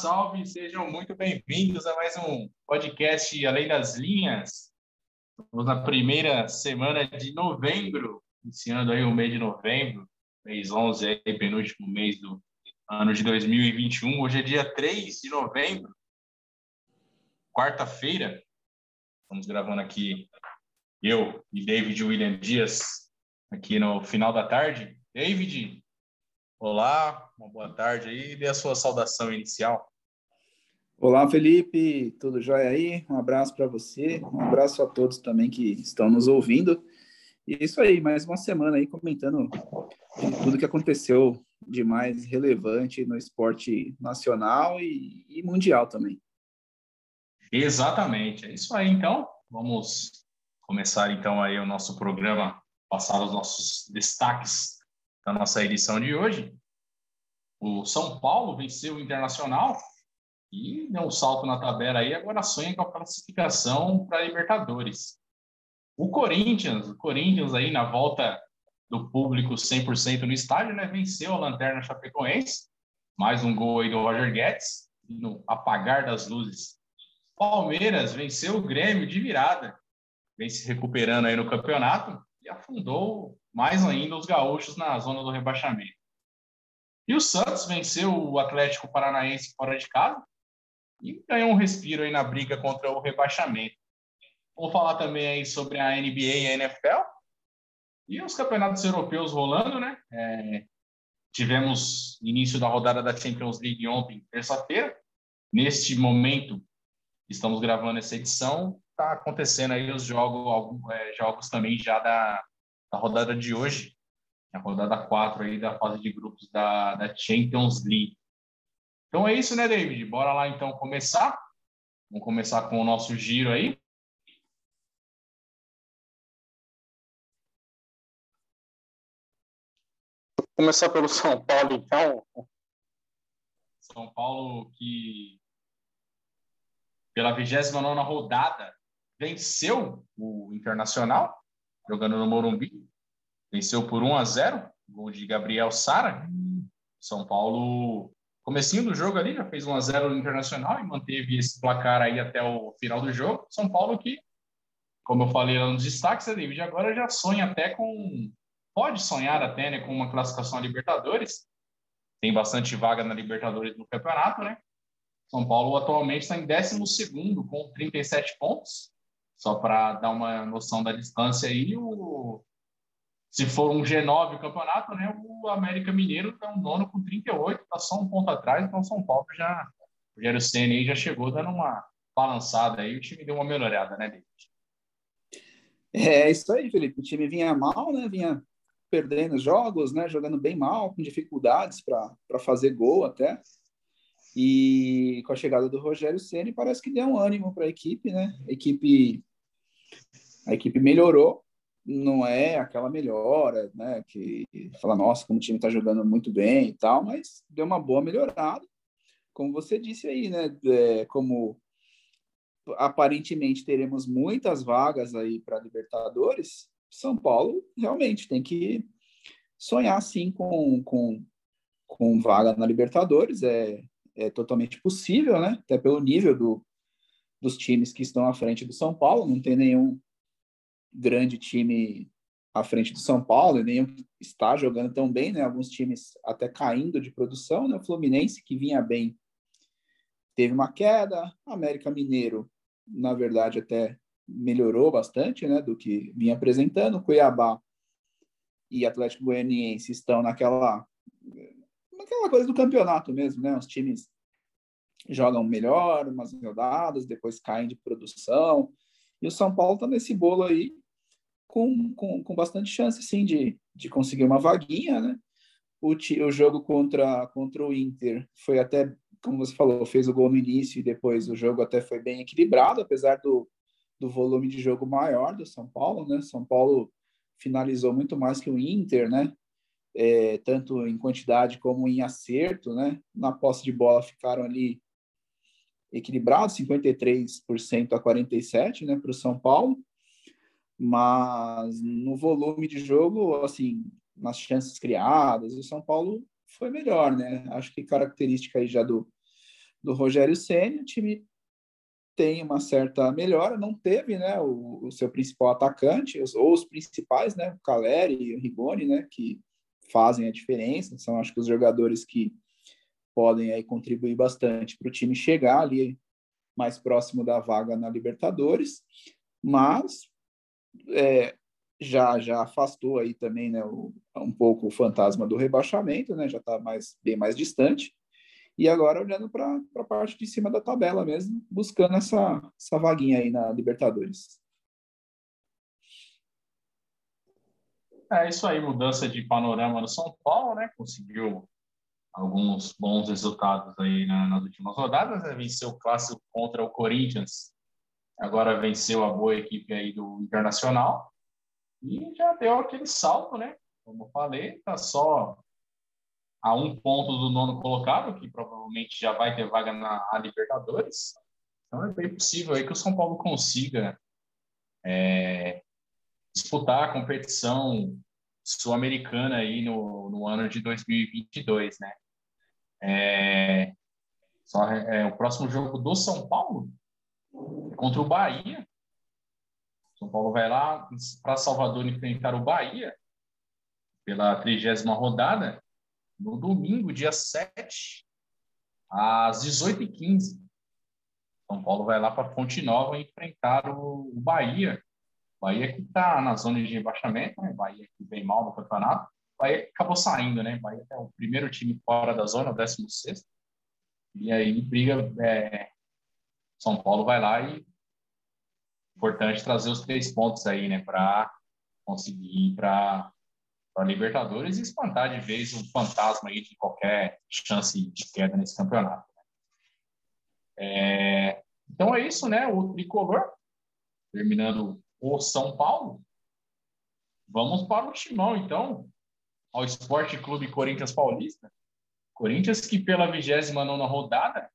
salve! Sejam muito bem-vindos a mais um podcast Além das Linhas. Estamos na primeira semana de novembro, iniciando aí o mês de novembro, mês 11, aí, penúltimo mês do ano de 2021. Hoje é dia 3 de novembro, quarta-feira. Estamos gravando aqui eu e David William Dias aqui no final da tarde. David, olá, uma boa tarde aí. Dê a sua saudação inicial. Olá, Felipe, tudo jóia aí? Um abraço para você, um abraço a todos também que estão nos ouvindo. E é isso aí, mais uma semana aí comentando tudo que aconteceu de mais relevante no esporte nacional e, e mundial também. Exatamente, é isso aí. Então, vamos começar então aí o nosso programa, passar os nossos destaques da nossa edição de hoje. O São Paulo venceu o Internacional e deu um salto na tabela aí, agora sonha com a classificação para Libertadores. O Corinthians, o Corinthians aí na volta do público 100% no estádio, né, venceu a Lanterna Chapecoense, mais um gol aí do Roger Guedes, no apagar das luzes. Palmeiras venceu o Grêmio de virada, vem se recuperando aí no campeonato e afundou mais ainda os gaúchos na zona do rebaixamento. E o Santos venceu o Atlético Paranaense fora de casa, e ganhou um respiro aí na briga contra o rebaixamento. Vamos falar também aí sobre a NBA e a NFL e os campeonatos europeus rolando, né? É, tivemos início da rodada da Champions League ontem, terça-feira. Neste momento, estamos gravando essa edição, está acontecendo aí os jogos, alguns é, jogos também já da, da rodada de hoje, a rodada 4 aí da fase de grupos da, da Champions League. Então é isso, né, David? Bora lá então começar. Vamos começar com o nosso giro aí. Vou começar pelo São Paulo, então. São Paulo que pela 29 rodada venceu o Internacional, jogando no Morumbi. Venceu por 1 a 0, gol de Gabriel Sara. São Paulo comecinho do jogo ali, já fez 1 a 0 no Internacional e manteve esse placar aí até o final do jogo. São Paulo que, como eu falei lá nos destaques, a David agora já sonha até com pode sonhar até, né, com uma classificação a Libertadores. Tem bastante vaga na Libertadores no campeonato, né? São Paulo atualmente está em 12 com 37 pontos. Só para dar uma noção da distância aí, o se for um G9 o campeonato, né, o América Mineiro está um nono com 38, está só um ponto atrás, então São Paulo já, o Rogério Senna aí já chegou dando uma balançada aí, o time deu uma melhorada, né, David? É isso aí, Felipe, o time vinha mal, né, vinha perdendo jogos, né, jogando bem mal, com dificuldades para fazer gol até, e com a chegada do Rogério Ceni parece que deu um ânimo para a equipe, né, a equipe, a equipe melhorou, não é aquela melhora, né? Que fala, nossa, como o time está jogando muito bem e tal, mas deu uma boa melhorada. Como você disse aí, né? É, como aparentemente teremos muitas vagas aí para Libertadores, São Paulo realmente tem que sonhar sim com, com, com vaga na Libertadores. É, é totalmente possível, né? Até pelo nível do, dos times que estão à frente do São Paulo, não tem nenhum grande time à frente do São Paulo, e nem está jogando tão bem, né? Alguns times até caindo de produção, né? O Fluminense, que vinha bem, teve uma queda. América Mineiro, na verdade, até melhorou bastante, né? Do que vinha apresentando. Cuiabá e Atlético Goianiense estão naquela naquela coisa do campeonato mesmo, né? Os times jogam melhor umas rodadas, depois caem de produção. E o São Paulo está nesse bolo aí com, com, com bastante chance, sim, de, de conseguir uma vaguinha, né? O, o jogo contra, contra o Inter foi até, como você falou, fez o gol no início e depois o jogo até foi bem equilibrado, apesar do, do volume de jogo maior do São Paulo, né? São Paulo finalizou muito mais que o Inter, né? É, tanto em quantidade como em acerto, né? Na posse de bola ficaram ali equilibrados, 53% a 47%, né, para o São Paulo mas no volume de jogo, assim, nas chances criadas, o São Paulo foi melhor, né? Acho que característica aí já do, do Rogério Ceni, o time tem uma certa melhora, não teve, né, o, o seu principal atacante, os, ou os principais, né, o Caleri e o Rigoni, né, que fazem a diferença, são acho que os jogadores que podem aí contribuir bastante para o time chegar ali mais próximo da vaga na Libertadores, mas é, já já afastou aí também né, o, um pouco o fantasma do rebaixamento, né, já está mais, bem mais distante, e agora olhando para a parte de cima da tabela mesmo, buscando essa, essa vaguinha aí na Libertadores. É isso aí, mudança de panorama no São Paulo, né? Conseguiu alguns bons resultados aí na, nas últimas rodadas, né? venceu o clássico contra o Corinthians, agora venceu a boa equipe aí do Internacional e já deu aquele salto, né? Como eu falei, tá só a um ponto do nono colocado, que provavelmente já vai ter vaga na Libertadores. Então é bem possível aí que o São Paulo consiga é, disputar a competição sul-americana aí no, no ano de 2022, né? É, só, é, o próximo jogo do São Paulo contra o Bahia. São Paulo vai lá para Salvador enfrentar o Bahia pela trigésima rodada no domingo, dia 7, às 18h15. São Paulo vai lá para Fonte Nova enfrentar o, Bahia. Bahia que está na zona de rebaixamento, né? Bahia que vem mal no campeonato. Bahia acabou saindo, né? Bahia é o primeiro time fora da zona, o 16. E aí briga. É... São Paulo vai lá e importante trazer os três pontos aí, né? Para conseguir ir para Libertadores e espantar de vez um fantasma aí de qualquer chance de queda nesse campeonato. É... Então é isso, né? O tricolor terminando o São Paulo. Vamos para o Timão, então, ao Esporte Clube Corinthians Paulista. Corinthians que pela 29 rodada,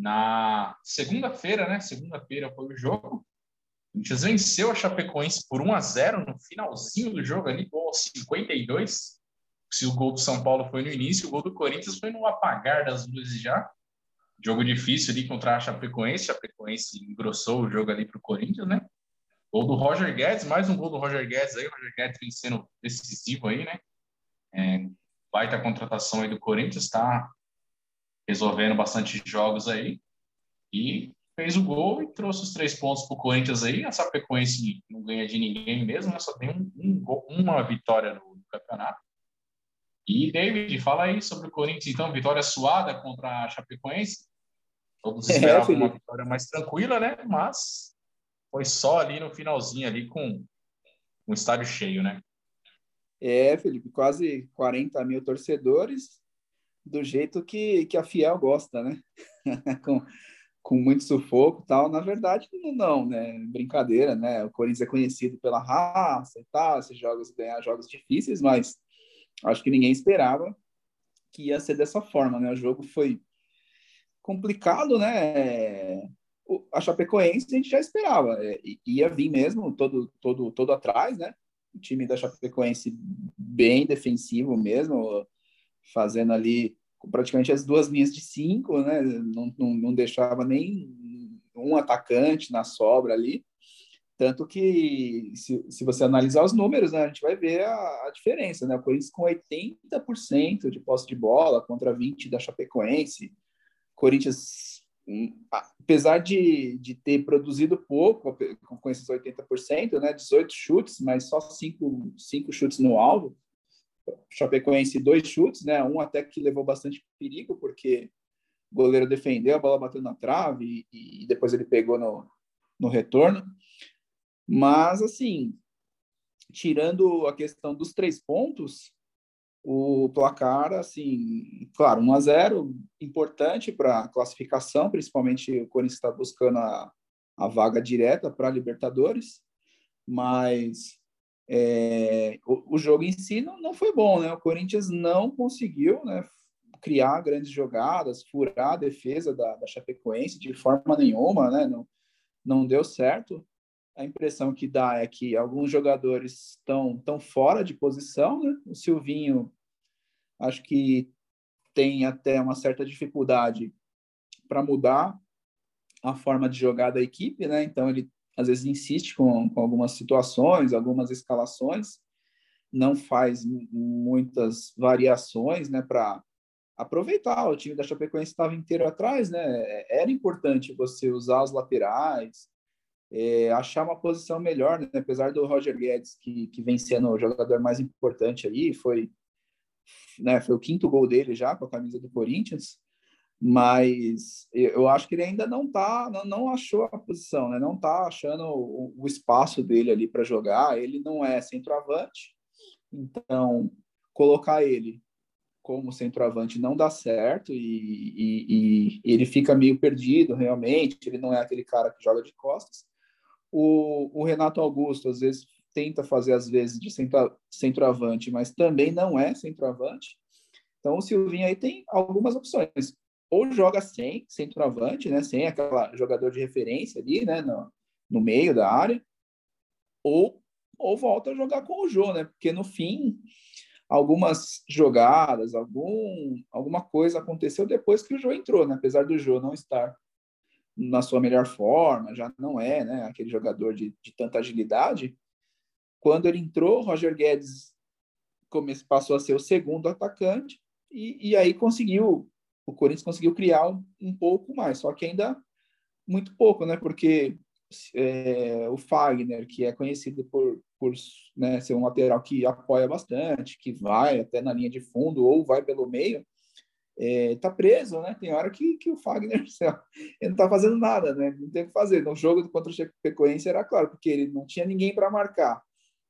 na segunda-feira, né? Segunda-feira foi o jogo. O Corinthians venceu a Chapecoense por 1 a 0 no finalzinho do jogo ali, gol aos 52. Se o gol do São Paulo foi no início, o gol do Corinthians foi no apagar das luzes já. Jogo difícil ali contra a Chapecoense. A Chapecoense engrossou o jogo ali para o Corinthians, né? Gol do Roger Guedes, mais um gol do Roger Guedes aí. O Roger Guedes vem sendo decisivo aí, né? É, baita contratação aí do Corinthians, está resolvendo bastante jogos aí. E fez o gol e trouxe os três pontos para o Corinthians aí. A Chapecoense não ganha de ninguém mesmo, né? Só tem um, um, uma vitória no, no, campeonato. E, David, fala aí sobre o Corinthians, então, vitória suada contra a Chapecoense. Todos é, esperavam é, uma vitória mais tranquila, né? Mas foi só ali no finalzinho, ali com um estádio cheio, né? É, Felipe, quase 40 mil torcedores, do jeito que, que a Fiel gosta, né? com, com muito sufoco tal. Na verdade, não, né? Brincadeira, né? O Corinthians é conhecido pela raça e tal, esses jogos, ganhar jogos difíceis, mas acho que ninguém esperava que ia ser dessa forma, né? O jogo foi complicado, né? a Chapecoense a gente já esperava, é, ia vir mesmo todo, todo, todo atrás, né? O time da Chapecoense bem defensivo mesmo, fazendo ali praticamente as duas linhas de cinco, né? Não, não, não deixava nem um atacante na sobra ali. Tanto que, se, se você analisar os números, né, a gente vai ver a, a diferença, né? O Corinthians com 80% de posse de bola contra 20% da Chapecoense. Corinthians apesar de, de ter produzido pouco, com esses 80%, né, 18 chutes, mas só 5, 5 chutes no alvo, Chapecoense dois chutes, né, um até que levou bastante perigo, porque o goleiro defendeu, a bola bateu na trave e, e depois ele pegou no, no retorno. Mas, assim, tirando a questão dos três pontos, o placar, assim, claro, 1 a 0 importante para a classificação, principalmente o Corinthians está buscando a, a vaga direta para Libertadores, mas é, o, o, jogo em si não, não foi bom, né? O Corinthians não conseguiu né, criar grandes jogadas, furar a defesa da, da Chapecoense de forma nenhuma, né? Não, não deu certo. A impressão que dá é que alguns jogadores estão tão fora de posição, né? O Silvinho, acho que tem até uma certa dificuldade para mudar a forma de jogar da equipe, né? Então ele às vezes insiste com, com algumas situações, algumas escalações, não faz muitas variações, né? Para aproveitar o time da Chapecoense estava inteiro atrás, né? Era importante você usar os laterais, é, achar uma posição melhor, né? apesar do Roger Guedes que, que vem sendo o jogador mais importante aí, foi né, foi o quinto gol dele já com a camisa do Corinthians, mas eu acho que ele ainda não tá, não, não achou a posição, né? Não tá achando o, o espaço dele ali para jogar. Ele não é centroavante, então colocar ele como centroavante não dá certo e, e, e, ele fica meio perdido realmente. Ele não é aquele cara que joga de costas. O, o Renato Augusto às vezes tenta fazer às vezes de centro, centroavante, mas também não é centroavante. Então o Silvinho aí tem algumas opções. Ou joga sem centroavante, né, sem aquela jogador de referência ali, né, no, no meio da área, ou ou volta a jogar com o Jô, né? Porque no fim algumas jogadas, algum alguma coisa aconteceu depois que o Jô entrou, né? Apesar do Jô não estar na sua melhor forma, já não é, né, aquele jogador de, de tanta agilidade, quando ele entrou, Roger Guedes passou a ser o segundo atacante e, e aí conseguiu, o Corinthians conseguiu criar um, pouco mais, só que ainda muito pouco, né? Porque é, o Fagner, que é conhecido por, por né, ser um lateral que apoia bastante, que vai até na linha de fundo ou vai pelo meio, é, tá preso, né? Tem hora que, que o Fagner ele não tá fazendo nada, né? Não tem o que fazer. No jogo contra o Chapecoense era claro, porque ele não tinha ninguém para marcar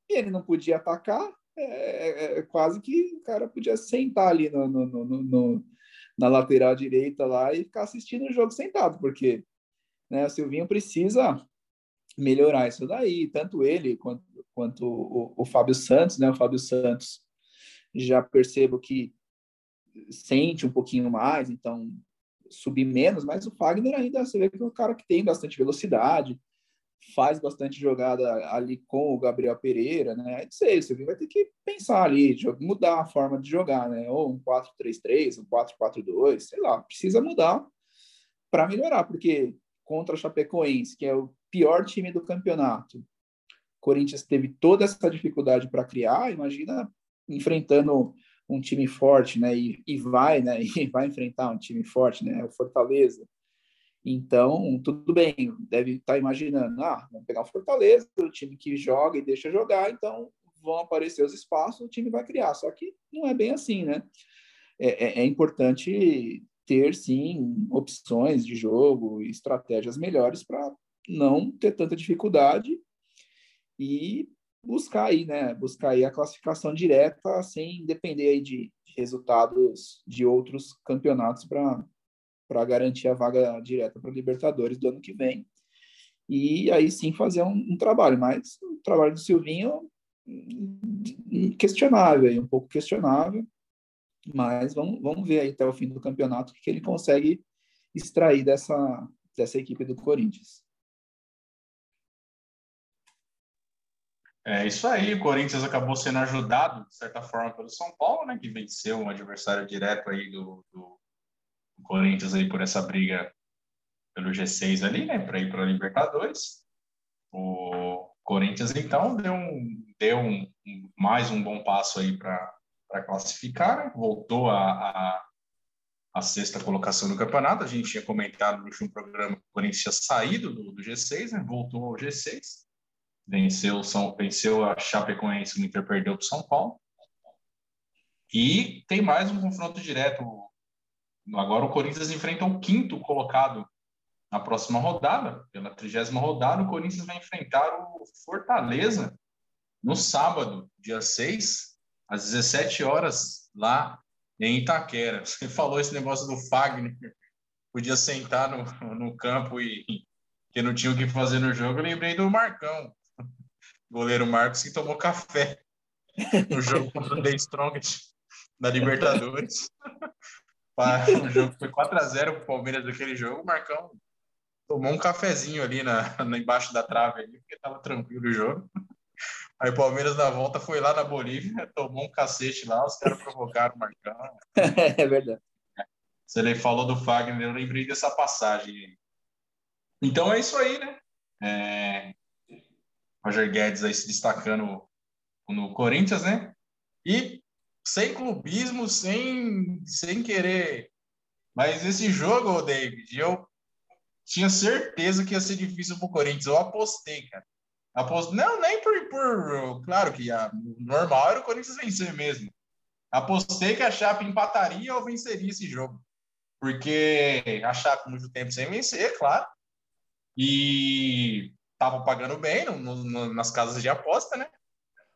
e ele não podia atacar, é, é, é, quase que o cara podia sentar ali no, no, no, no, na lateral direita lá e ficar assistindo o jogo sentado, porque né, o Silvinho precisa melhorar isso daí, tanto ele quanto, quanto o, o Fábio Santos, né? O Fábio Santos já percebo que sente um pouquinho mais, então subir menos, mas o Fagner ainda você vê que é um cara que tem bastante velocidade, faz bastante jogada ali com o Gabriel Pereira, né? Não sei, você vai ter que pensar ali, mudar a forma de jogar, né? Ou um 4-3-3, um 4-4-2, sei lá, precisa mudar para melhorar, porque contra a Chapecoense, que é o pior time do campeonato, o Corinthians teve toda essa dificuldade para criar, imagina enfrentando um time forte, né? E, e vai, né? E vai enfrentar um time forte, né? O Fortaleza então, tudo bem, deve estar tá imaginando, ah, vamos pegar o Fortaleza, o time que joga e deixa jogar, então vão aparecer os espaços, o time vai criar. Só que não é bem assim, né? É, é, é importante ter, sim, opções de jogo estratégias melhores para não ter tanta dificuldade e buscar aí, né? Buscar aí a classificação direta sem depender aí de resultados de outros campeonatos para para garantir a vaga direta para Libertadores do ano que vem. E aí sim fazer um, um trabalho, mas o trabalho do Silvinho hum, questionável, um pouco questionável, mas vamos, vamos ver aí até o fim do campeonato o que ele consegue extrair dessa, dessa equipe do Corinthians. É isso aí, o Corinthians acabou sendo ajudado, de certa forma, pelo São Paulo, né, que venceu um adversário direto aí do, do o Corinthians aí por essa briga pelo G6 ali, né, para ir para a Libertadores. O Corinthians então deu um, deu um, mais um bom passo aí para classificar, né? voltou a, a, a, sexta colocação no campeonato. A gente tinha comentado no último programa que o Corinthians tinha saído do, do G6, né? voltou ao G6, venceu, São, venceu a Chapecoense, o Inter perdeu para o São Paulo. E tem mais um confronto direto Agora o Corinthians enfrenta o quinto colocado na próxima rodada, pela trigésima rodada, o Corinthians vai enfrentar o Fortaleza no sábado, dia 6, às 17 horas, lá em Itaquera. Você falou esse negócio do Fagner, podia sentar no, no campo e que não tinha o que fazer no jogo. Eu lembrei do Marcão, goleiro Marcos, que tomou café no jogo contra o The Strongest da Libertadores. O jogo foi 4x0 pro Palmeiras daquele jogo. O Marcão tomou um cafezinho ali na, na embaixo da trave ali, porque tava tranquilo o jogo. Aí o Palmeiras na volta foi lá na Bolívia, tomou um cacete lá, os caras provocaram o Marcão. É verdade. Você falou do Fagner, eu lembrei dessa passagem. Então é isso aí, né? É... Roger Guedes aí se destacando no Corinthians, né? E sem clubismo, sem, sem querer. Mas esse jogo, David, eu tinha certeza que ia ser difícil para o Corinthians. Eu apostei, cara. Aposto... Não, nem por, por. Claro que a... normal era o Corinthians vencer mesmo. Apostei que a Chape empataria ou venceria esse jogo. Porque a Chape muito tempo sem vencer, claro. E tava pagando bem no, no, nas casas de aposta, né?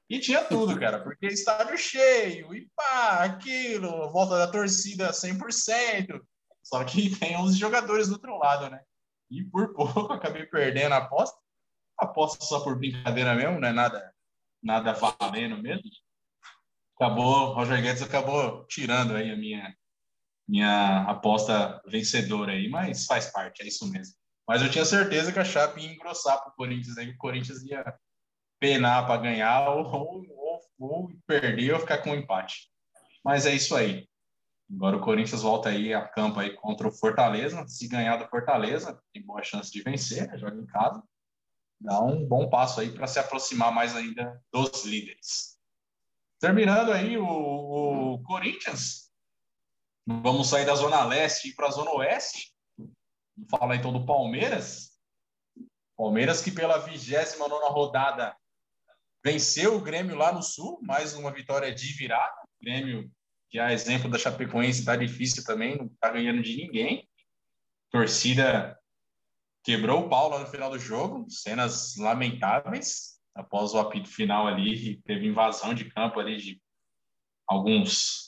E tinha tudo, cara, porque estádio cheio, e pá, aquilo, volta da torcida 100%. Só que tem 11 jogadores do outro lado, né? E por pouco acabei perdendo a aposta. Aposta só por brincadeira mesmo, não é nada, nada valendo mesmo. Acabou, Roger Guedes acabou tirando aí a minha, minha aposta vencedora aí, mas faz parte, é isso mesmo. Mas eu tinha certeza que a Chape ia engrossar para o Corinthians aí, o Corinthians ia penar para ganhar ou, ou, ou, perder ou ficar com um empate. Mas é isso aí. Agora o Corinthians volta aí a campo aí contra o Fortaleza. Se ganhar do Fortaleza, tem boa chance de vencer, né? joga em casa. Dá um bom passo aí para se aproximar mais ainda dos líderes. Terminando aí o, o Corinthians, vamos sair da Zona Leste e para a Zona Oeste. Vamos falar então do Palmeiras. Palmeiras que pela 29 rodada venceu o Grêmio lá no Sul, mais uma vitória de virada. O Grêmio, que é exemplo da Chapecoense, está difícil também, não está ganhando de ninguém. torcida quebrou o pau lá no final do jogo, cenas lamentáveis. Após o apito final ali, teve invasão de campo ali de alguns.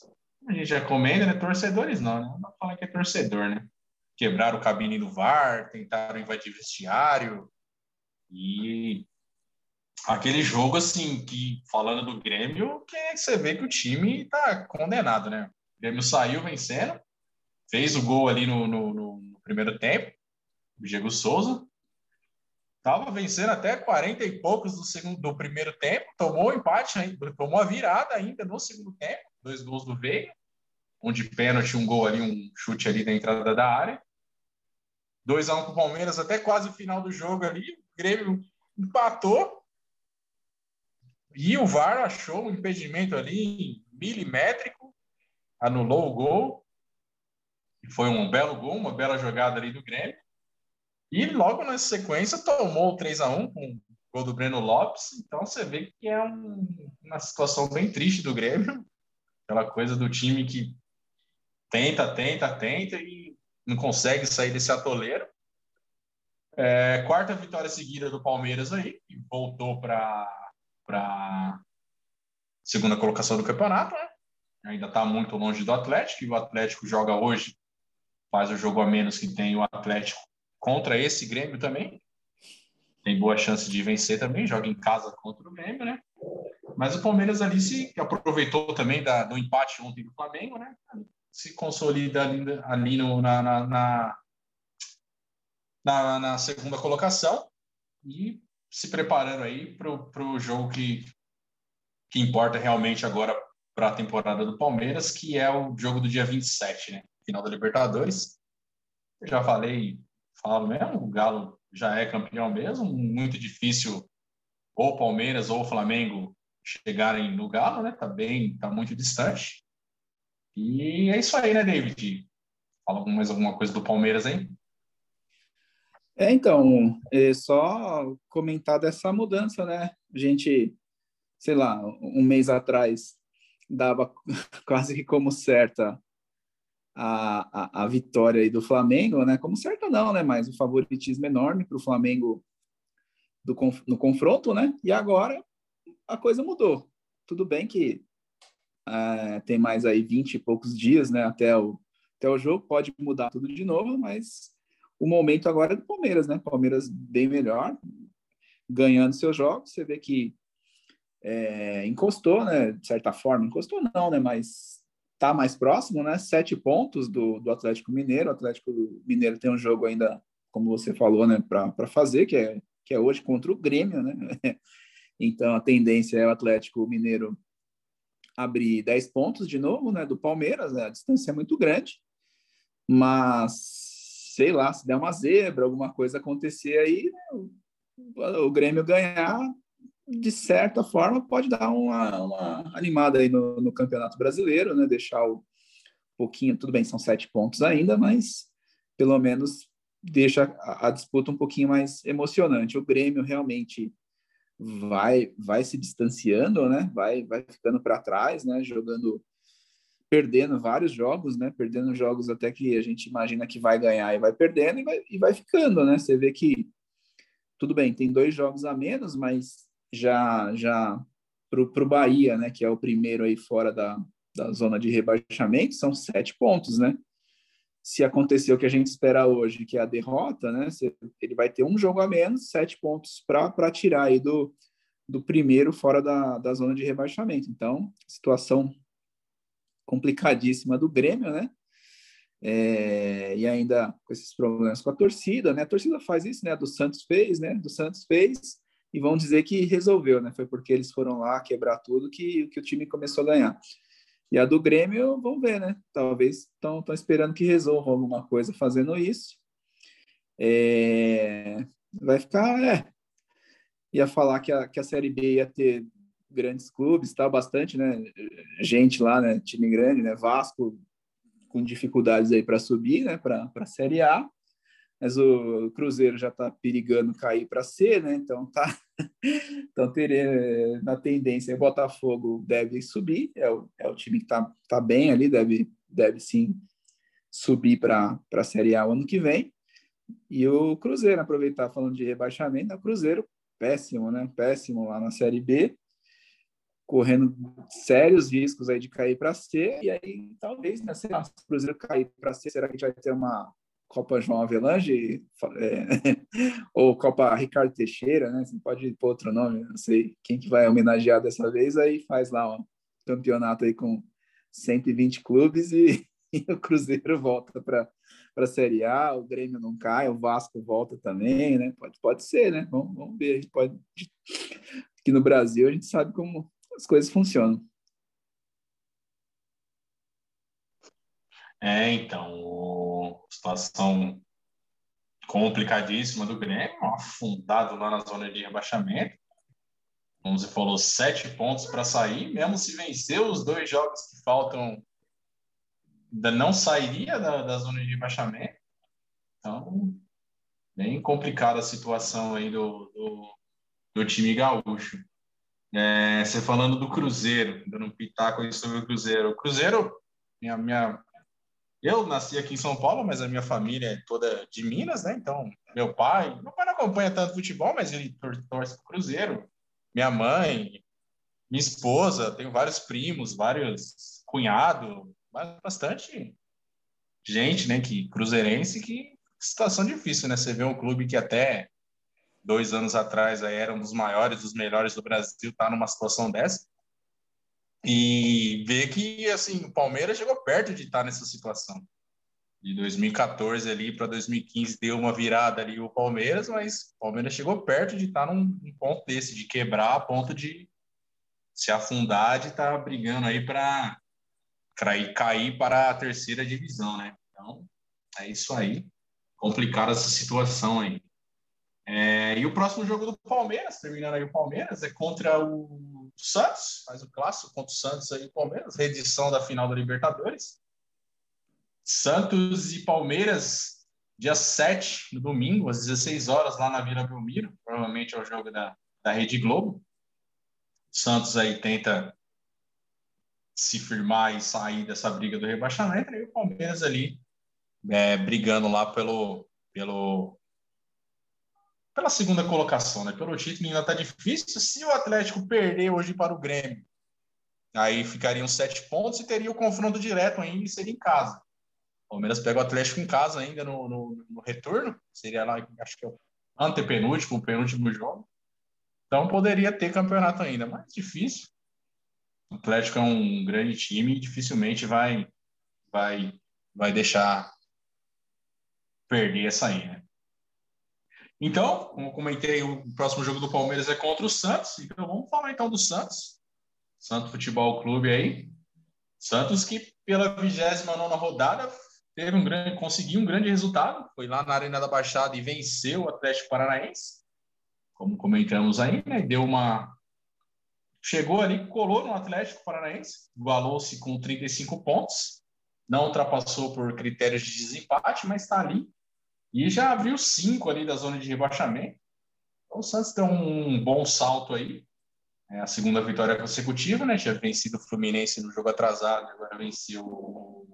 A gente já né? Torcedores não, né? Não fala que é torcedor, né? Quebraram o cabine do VAR, tentaram invadir vestiário e aquele jogo, assim, que falando do Grêmio, que você vê que o time tá condenado, né? O Grêmio saiu vencendo, fez o gol ali no, no, no primeiro tempo, o Diego Souza. Tava vencendo até 40 e poucos do, segundo, do primeiro tempo, tomou o empate, tomou a virada ainda no segundo tempo, dois gols do Veiga, um de pênalti, um gol ali, um chute ali da entrada da área. 2 a 1 um o Palmeiras até quase o final do jogo ali. O Grêmio empatou, e o VAR achou um impedimento ali milimétrico, anulou o gol. Foi um belo gol, uma bela jogada ali do Grêmio. E logo na sequência tomou o 3 a 1 com o gol do Breno Lopes. Então você vê que é um, uma situação bem triste do Grêmio. Aquela coisa do time que tenta, tenta, tenta e não consegue sair desse atoleiro. É, quarta vitória seguida do Palmeiras aí, que voltou para para segunda colocação do campeonato, né? Ainda está muito longe do Atlético, e o Atlético joga hoje, faz o jogo a menos que tem o Atlético contra esse Grêmio também. Tem boa chance de vencer também, joga em casa contra o Grêmio, né? Mas o Palmeiras ali se aproveitou também da, do empate ontem do Flamengo, né? Se consolida ali, ali no, na, na, na, na, segunda colocação e se preparando aí para o jogo que, que importa realmente agora para a temporada do Palmeiras, que é o jogo do dia 27, né? Final da Libertadores. Eu já falei, falo mesmo, o Galo já é campeão mesmo, muito difícil ou Palmeiras ou Flamengo chegarem no Galo, né? Tá bem, tá muito distante. E é isso aí, né, David? Fala mais alguma coisa do Palmeiras aí? É, então, é só comentar dessa mudança, né? A gente, sei lá, um mês atrás dava quase que como certa a, a, a vitória aí do Flamengo, né? Como certa não, né? Mas o favoritismo enorme para o Flamengo do, no confronto, né? E agora a coisa mudou. Tudo bem que é, tem mais aí 20 e poucos dias, né? Até o, até o jogo, pode mudar tudo de novo, mas o momento agora é do Palmeiras, né? Palmeiras bem melhor, ganhando seus jogos. Você vê que é, encostou, né? De certa forma, encostou não, né? Mas tá mais próximo, né? Sete pontos do, do Atlético Mineiro. O Atlético Mineiro tem um jogo ainda, como você falou, né? Para fazer, que é, que é hoje contra o Grêmio, né? então a tendência é o Atlético Mineiro abrir 10 pontos de novo, né? Do Palmeiras, né? A distância é muito grande. Mas, sei lá, se der uma zebra, alguma coisa acontecer aí, o, Grêmio ganhar, de certa forma, pode dar uma, uma animada aí no, no Campeonato Brasileiro, né? Deixar o pouquinho, tudo bem, são sete pontos ainda, mas pelo menos deixa a, a disputa um pouquinho mais emocionante. O Grêmio realmente vai vai se distanciando, né? Vai vai ficando para trás, né? Jogando perdendo vários jogos, né? Perdendo jogos até que a gente imagina que vai ganhar e vai perdendo e vai, e vai ficando, né? Você vê que tudo bem, tem dois jogos a menos, mas já já pro, pro Bahia, né? Que é o primeiro aí fora da, da zona de rebaixamento, são sete pontos, né? Se acontecer o que a gente espera hoje, que é a derrota, né? Ele vai ter um jogo a menos, sete pontos para tirar aí do, do primeiro fora da, da zona de rebaixamento. Então, situação complicadíssima do Grêmio, né? É, e ainda com esses problemas com a torcida, né? A torcida faz isso, né? Do Santos fez, né? Do Santos fez e vão dizer que resolveu, né? Foi porque eles foram lá quebrar tudo que, que o time começou a ganhar. E a do Grêmio, vamos ver, né? Talvez estão esperando que resolvam alguma coisa fazendo isso. É, vai ficar, é, ia falar que a, que a Série B ia ter grandes clubes, tá bastante, né? Gente lá, né? Time grande, né? Vasco com dificuldades aí para subir, né? Para a Série A, mas o Cruzeiro já está perigando cair para C, né? Então tá, então teria na tendência, o Botafogo deve subir, é o, é o time que tá, tá bem ali, deve deve sim subir para a Série A ano que vem. E o Cruzeiro, aproveitar falando de rebaixamento, o Cruzeiro péssimo, né? Péssimo lá na Série B correndo sérios riscos aí de cair para C, e aí talvez, né, se o Cruzeiro cair para C, será que a gente vai ter uma Copa João Avelange é, ou Copa Ricardo Teixeira, né? Você pode pôr outro nome, não sei quem que vai homenagear dessa vez, aí faz lá um campeonato aí com 120 clubes e, e o Cruzeiro volta para para a Série A, o Grêmio não cai, o Vasco volta também, né? Pode, pode ser, né? Vamos, vamos ver. Pode... Aqui no Brasil a gente sabe como, as coisas funcionam. É, então, situação complicadíssima do Grêmio, afundado lá na zona de rebaixamento. Como você falou, sete pontos para sair, mesmo se vencer os dois jogos que faltam, não sairia da, da zona de rebaixamento. Então, bem complicada a situação aí do, do, do time gaúcho. É, você falando do Cruzeiro, dando um pitaco aí sobre o Cruzeiro. O Cruzeiro, minha, minha, eu nasci aqui em São Paulo, mas a minha família é toda de Minas, né? Então, meu pai, meu pai não acompanha tanto futebol, mas ele torce para o Cruzeiro. Minha mãe, minha esposa, tenho vários primos, vários cunhados, bastante gente, né? Que cruzeirense, que situação difícil, né? Você vê um clube que até dois anos atrás aí era um dos maiores, dos melhores do Brasil, tá numa situação dessa. E ver que, assim, o Palmeiras chegou perto de estar nessa situação. De 2014 ali para 2015 deu uma virada ali o Palmeiras, mas o Palmeiras chegou perto de estar num, num ponto desse, de quebrar a ponto de se afundar, de estar tá brigando aí para cair, para a terceira divisão, né? Então, é isso aí. Complicada essa situação aí. É, e o próximo jogo do Palmeiras, terminando aí o Palmeiras, é contra o Santos, faz o clássico contra o Santos aí o Palmeiras, reedição da final da Libertadores. Santos e Palmeiras, dia 7, no domingo, às 16 horas, lá na Vila Belmiro, provavelmente é o jogo da, da Rede Globo. Santos aí tenta se firmar e sair dessa briga do rebaixamento, e o Palmeiras ali é, brigando lá pelo, pelo pela segunda colocação, né? Pelo título ainda está difícil. Se o Atlético perder hoje para o Grêmio, aí ficariam sete pontos e teria o confronto direto ainda e seria em casa. O Palmeiras pega o Atlético em casa ainda no, no, no retorno, seria lá, acho que é o antepenúltimo, o penúltimo jogo. Então poderia ter campeonato ainda, mas difícil. O Atlético é um grande time e dificilmente vai, vai, vai deixar perder essa aí, né? Então, como comentei, o próximo jogo do Palmeiras é contra o Santos. Então, vamos falar então do Santos. Santos Futebol Clube aí. Santos que pela 29 rodada teve um grande, conseguiu um grande resultado, foi lá na Arena da Baixada e venceu o Atlético Paranaense, como comentamos aí, né? Deu uma chegou ali, colou no Atlético Paranaense, igualou-se com 35 pontos, não ultrapassou por critérios de desempate, mas está ali e já abriu cinco ali da zona de rebaixamento. Então, o Santos tem um bom salto aí. É a segunda vitória consecutiva, né? Tinha vencido o Fluminense no jogo atrasado, agora venceu o,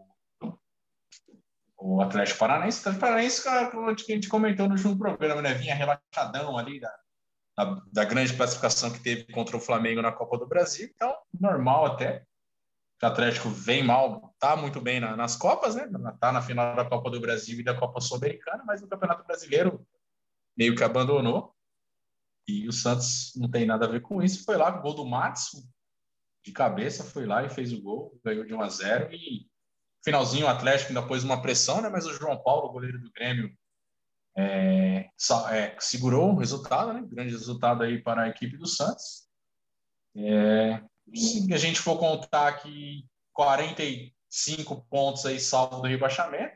o Atlético Paranaense. O Atlético Paranaense, como a gente comentou no último programa, né? Vinha relaxadão ali da, da, da, grande classificação que teve contra o Flamengo na Copa do Brasil. Então, normal até. O Atlético vem mal, tá muito bem na, nas Copas, né? Tá na final da Copa do Brasil e da Copa Sul-Americana, mas no Campeonato Brasileiro meio que abandonou. E o Santos não tem nada a ver com isso. Foi lá, gol do Matos, de cabeça, foi lá e fez o gol, ganhou de 1 a 0 e finalzinho o Atlético ainda pôs uma pressão, né? Mas o João Paulo, goleiro do Grêmio, é, é, segurou o resultado, né? Grande resultado aí para a equipe do Santos. É, se a gente for contar aqui 45 pontos aí salvo do rebaixamento,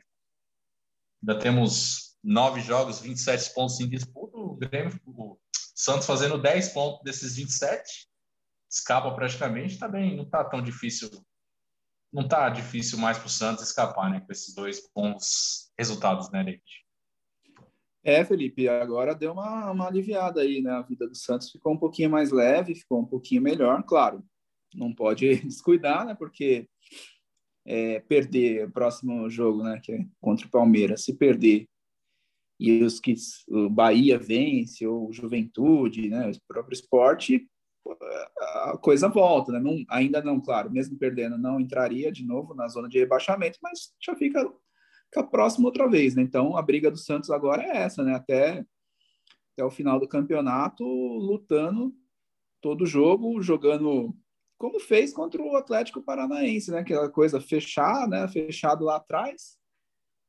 ainda temos nove jogos, 27 pontos em disputa, o Grêmio, o Santos fazendo 10 pontos desses 27, escapa praticamente, tá bem, não tá tão difícil, não tá difícil mais para o Santos escapar, né, com esses dois bons resultados, né, David? É, Felipe, agora deu uma, uma aliviada aí, né? A vida do Santos ficou um pouquinho mais leve, ficou um pouquinho melhor, claro. Não pode descuidar, né? Porque é, perder o próximo jogo, né? Que é contra o Palmeiras, se perder e os que o Bahia vence ou Juventude, né? O próprio esporte, a coisa volta, né? Não, ainda não, claro, mesmo perdendo, não entraria de novo na zona de rebaixamento, mas já fica fica próximo outra vez, né? Então a briga do Santos agora é essa, né? Até, até o final do campeonato, lutando todo jogo, jogando como fez contra o Atlético Paranaense, né? Aquela coisa fechar, né? Fechado lá atrás.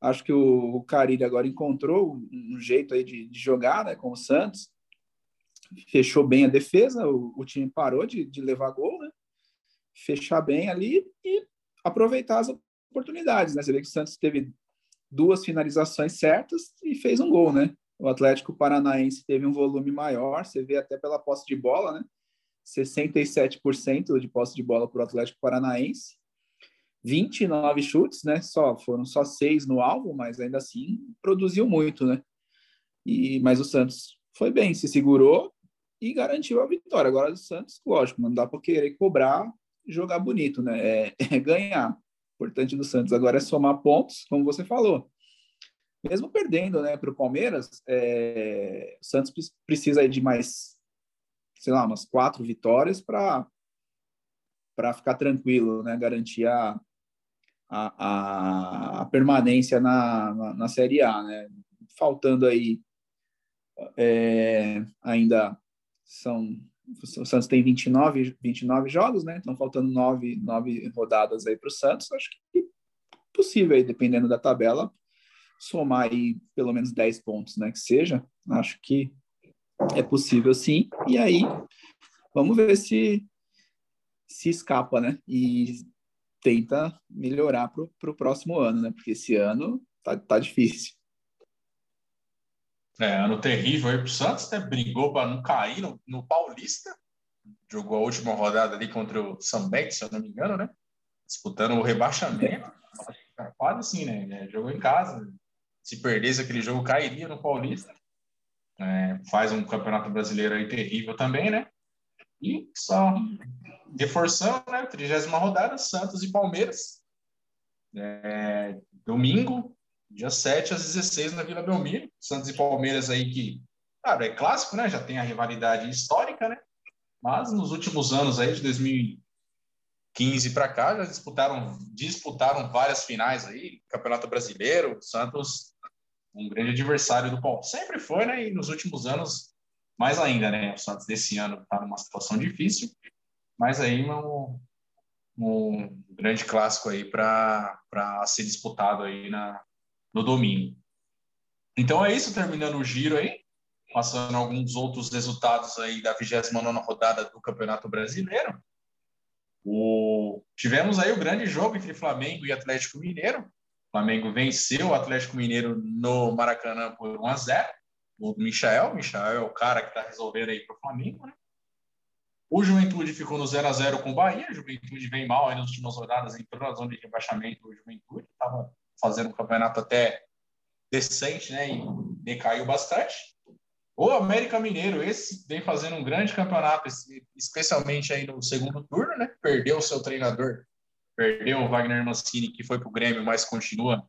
Acho que o, o Carilho agora encontrou um jeito aí de, de, jogar, né? Com o Santos. Fechou bem a defesa, o, o time parou de, de levar gol, né? Fechar bem ali e aproveitar as oportunidades, né? Você vê que o Santos teve duas finalizações certas e fez um gol, né? O Atlético Paranaense teve um volume maior, você vê até pela posse de bola, né? 67% de posse de bola para o Atlético Paranaense. 29 chutes, né? Só foram só seis no alvo, mas ainda assim produziu muito, né? E mas o Santos foi bem, se segurou e garantiu a vitória. Agora o Santos, lógico, não dá para querer cobrar, jogar bonito, né? É, é ganhar importante do Santos agora é somar pontos, como você falou. Mesmo perdendo né, para o Palmeiras, é, o Santos precisa de mais, sei lá, umas quatro vitórias para ficar tranquilo, né, garantir a, a, a permanência na, na, na, Série A. Né? Faltando aí é, ainda são o Santos tem 29, 29 jogos, né? Estão faltando nove, nove rodadas aí para o Santos. Acho que é possível aí, dependendo da tabela, somar aí pelo menos 10 pontos, né? Que seja. Acho que é possível sim. E aí, vamos ver se se escapa, né? E tenta melhorar para o próximo ano, né? Porque esse ano tá, tá difícil. É, ano terrível aí para o Santos, né? Brigou para não cair no, no, Paulista. Jogou a última rodada ali contra o Sambete, se eu não me engano, né? Disputando o rebaixamento. Quase assim, né? É, jogou em casa. Se perdesse aquele jogo, cairia no Paulista. É, faz um campeonato brasileiro aí terrível também, né? E só reforçando, né? 30 rodada, Santos e Palmeiras. É, domingo, dia 7 às 16 na Vila Belmiro. Santos e Palmeiras aí que, claro, é clássico, né? Já tem a rivalidade histórica, né? Mas nos últimos anos aí, de 2015 para cá, já disputaram, disputaram várias finais aí, Campeonato Brasileiro, Santos um grande adversário do Paulo. Sempre foi, né? E nos últimos anos, mais ainda, né? O Santos desse ano está numa situação difícil, mas aí um, um grande clássico aí para ser disputado aí na, no domingo. Então é isso, terminando o giro aí, passando alguns outros resultados aí da 29 rodada do Campeonato Brasileiro. O... Tivemos aí o grande jogo entre Flamengo e Atlético Mineiro. Flamengo venceu o Atlético Mineiro no Maracanã por 1 a 0 O Michael, Michael é o cara que está resolvendo aí para o Flamengo, né? O Juventude ficou no 0 a 0 com o Bahia. A Juventude vem mal aí nas últimas rodadas, entrou na zona de rebaixamento. O Juventude estava fazendo um campeonato até decente, né? E decaiu bastante. O América Mineiro, esse vem fazendo um grande campeonato, especialmente aí no segundo turno, né? Perdeu o seu treinador, perdeu o Wagner Mancini, que foi para o Grêmio, mas continua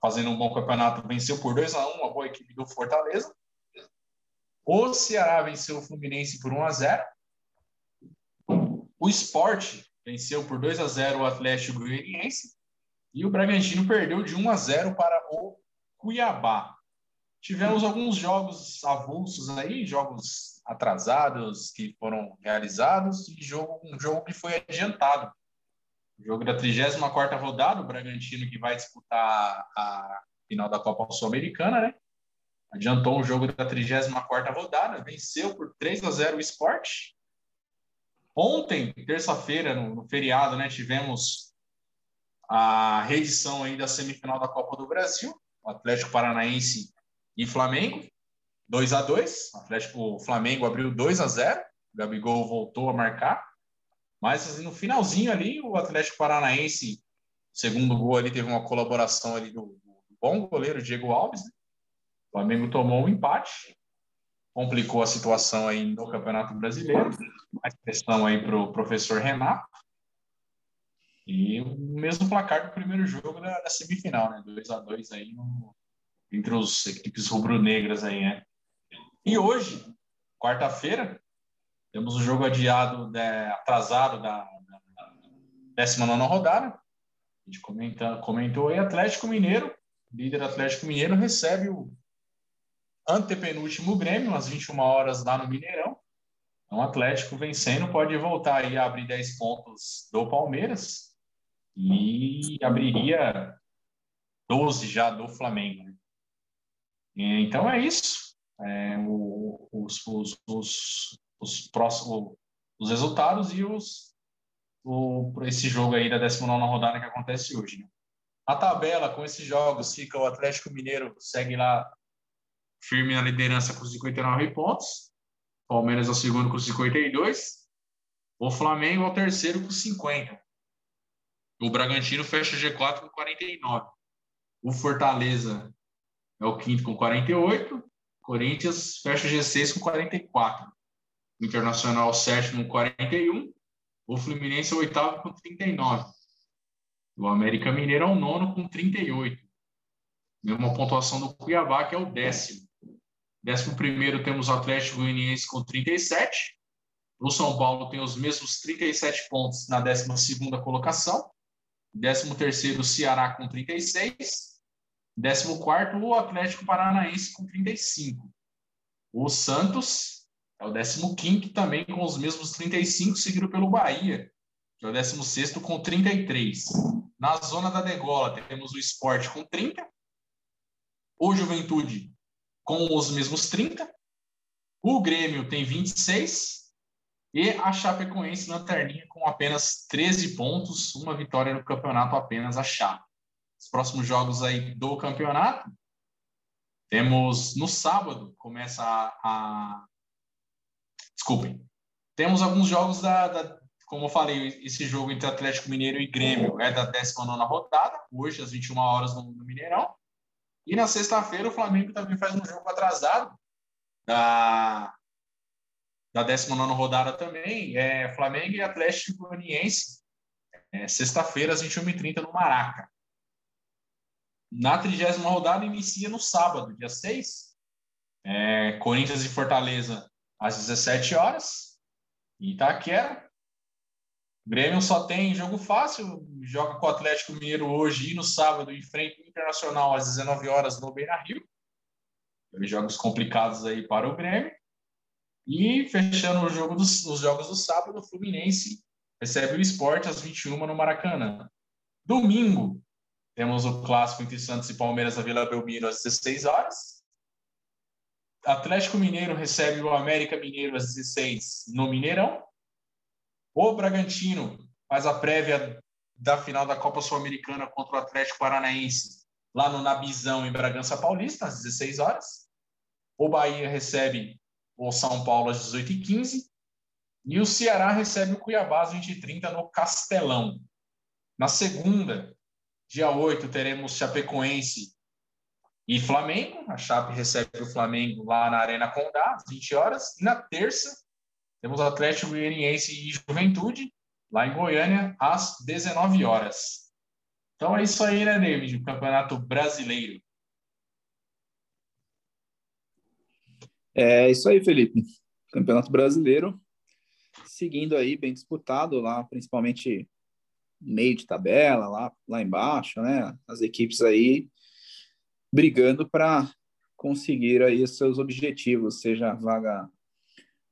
fazendo um bom campeonato. Venceu por 2 a 1 uma boa equipe do Fortaleza. O Ceará venceu o Fluminense por 1 a 0 o Sport venceu por 2 a 0 o Atlético Goianiense e o Bragantino perdeu de 1 a 0 para o Cuiabá. Tivemos alguns jogos avulsos aí, jogos atrasados que foram realizados e jogo, um jogo que foi adiantado. O jogo da 34ª rodada, o Bragantino que vai disputar a final da Copa Sul-Americana, né? Adiantou um jogo da 34ª rodada, venceu por 3 a 0 o Sport. Ontem, terça-feira, no, no, feriado, né, tivemos a reedição aí da semifinal da Copa do Brasil, o Atlético Paranaense e Flamengo, 2 a 2 o Atlético o Flamengo abriu 2 a 0 o Gabigol voltou a marcar, mas assim, no finalzinho ali, o Atlético Paranaense, segundo gol ali, teve uma colaboração ali do, do bom goleiro Diego Alves, né? O Flamengo tomou um empate, complicou a situação aí no Campeonato Brasileiro. Mais pressão aí para o professor Renato. E o mesmo placar do primeiro jogo da, da semifinal, né? 2 a 2 aí no, entre as equipes rubro-negras aí, né? E hoje, quarta-feira, temos o jogo adiado, né, atrasado da, da 19 rodada. A gente comenta, comentou aí, Atlético Mineiro, líder Atlético Mineiro, recebe o antepenúltimo Grêmio, às 21 horas lá no Mineirão. Então, Atlético vencendo pode voltar a abrir 10 pontos do Palmeiras e abriria 12 já do Flamengo. Né? Então é isso. É, os, os, os, os, próximos os resultados e os o, esse jogo aí da 19 rodada que acontece hoje. Né? A tabela com esses jogos fica o Atlético Mineiro segue lá firme na liderança com 59 pontos. Palmeiras é o segundo com 52. O Flamengo é o terceiro com 50. O Bragantino fecha o G4 com 49. O Fortaleza é o quinto com 48. Corinthians fecha o G6 com 44. Internacional, sétimo com 41. O Fluminense é o oitavo com 39. O América Mineiro é o nono com 38. Mesma pontuação do Cuiabá, que é o décimo. Décimo primeiro temos o Atlético Goianiense com 37. O São Paulo tem os mesmos 37 pontos na 12 colocação. Décimo terceiro, o Ceará com 36. Décimo quarto, o Atlético Paranaense com 35. O Santos é o décimo quinto também com os mesmos 35, seguido pelo Bahia, que é o décimo sexto com 33. Na zona da degola temos o Esporte com 30. O Juventude com os mesmos 30. O Grêmio tem 26 e a Chapecoense na terninha com apenas 13 pontos, uma vitória no campeonato apenas a Chape. Os próximos jogos aí do campeonato temos no sábado começa a, a... desculpem temos alguns jogos da, da, como eu falei esse jogo entre Atlético Mineiro e Grêmio é da 19 rodada hoje às 21 horas no, no Mineirão e na sexta-feira o Flamengo também faz um jogo atrasado da, da 19 rodada também. É Flamengo e Atlético Goianiense. É, sexta-feira, às 21h30, no Maraca. Na trigésima rodada inicia no sábado, dia 6. É, Corinthians e Fortaleza às 17 horas. Itaquera. Grêmio só tem jogo fácil, joga com o Atlético Mineiro hoje e no sábado enfrenta o Internacional às 19 horas no Beira-Rio. Jogos complicados aí para o Grêmio. E fechando o jogo dos, os jogos do sábado, o Fluminense recebe o Esporte às 21 no Maracanã. Domingo, temos o clássico entre Santos e Palmeiras na Vila Belmiro às 16 horas. Atlético Mineiro recebe o América Mineiro às 16 no Mineirão. O Bragantino faz a prévia da final da Copa Sul-Americana contra o Atlético Paranaense, lá no Nabizão, em Bragança Paulista, às 16 horas. O Bahia recebe o São Paulo às 18h15. E o Ceará recebe o Cuiabá às 20h30 no Castelão. Na segunda, dia 8, teremos Chapecoense e Flamengo. A Chape recebe o Flamengo lá na Arena Condá, às 20 horas. E na terça, temos Atlético Goianiense e Juventude, lá em Goiânia, às 19 horas. Então é isso aí, né, David? O Campeonato Brasileiro. É isso aí, Felipe. Campeonato Brasileiro seguindo aí bem disputado lá, principalmente meio de tabela, lá, lá embaixo, né? As equipes aí brigando para conseguir aí seus objetivos, seja a vaga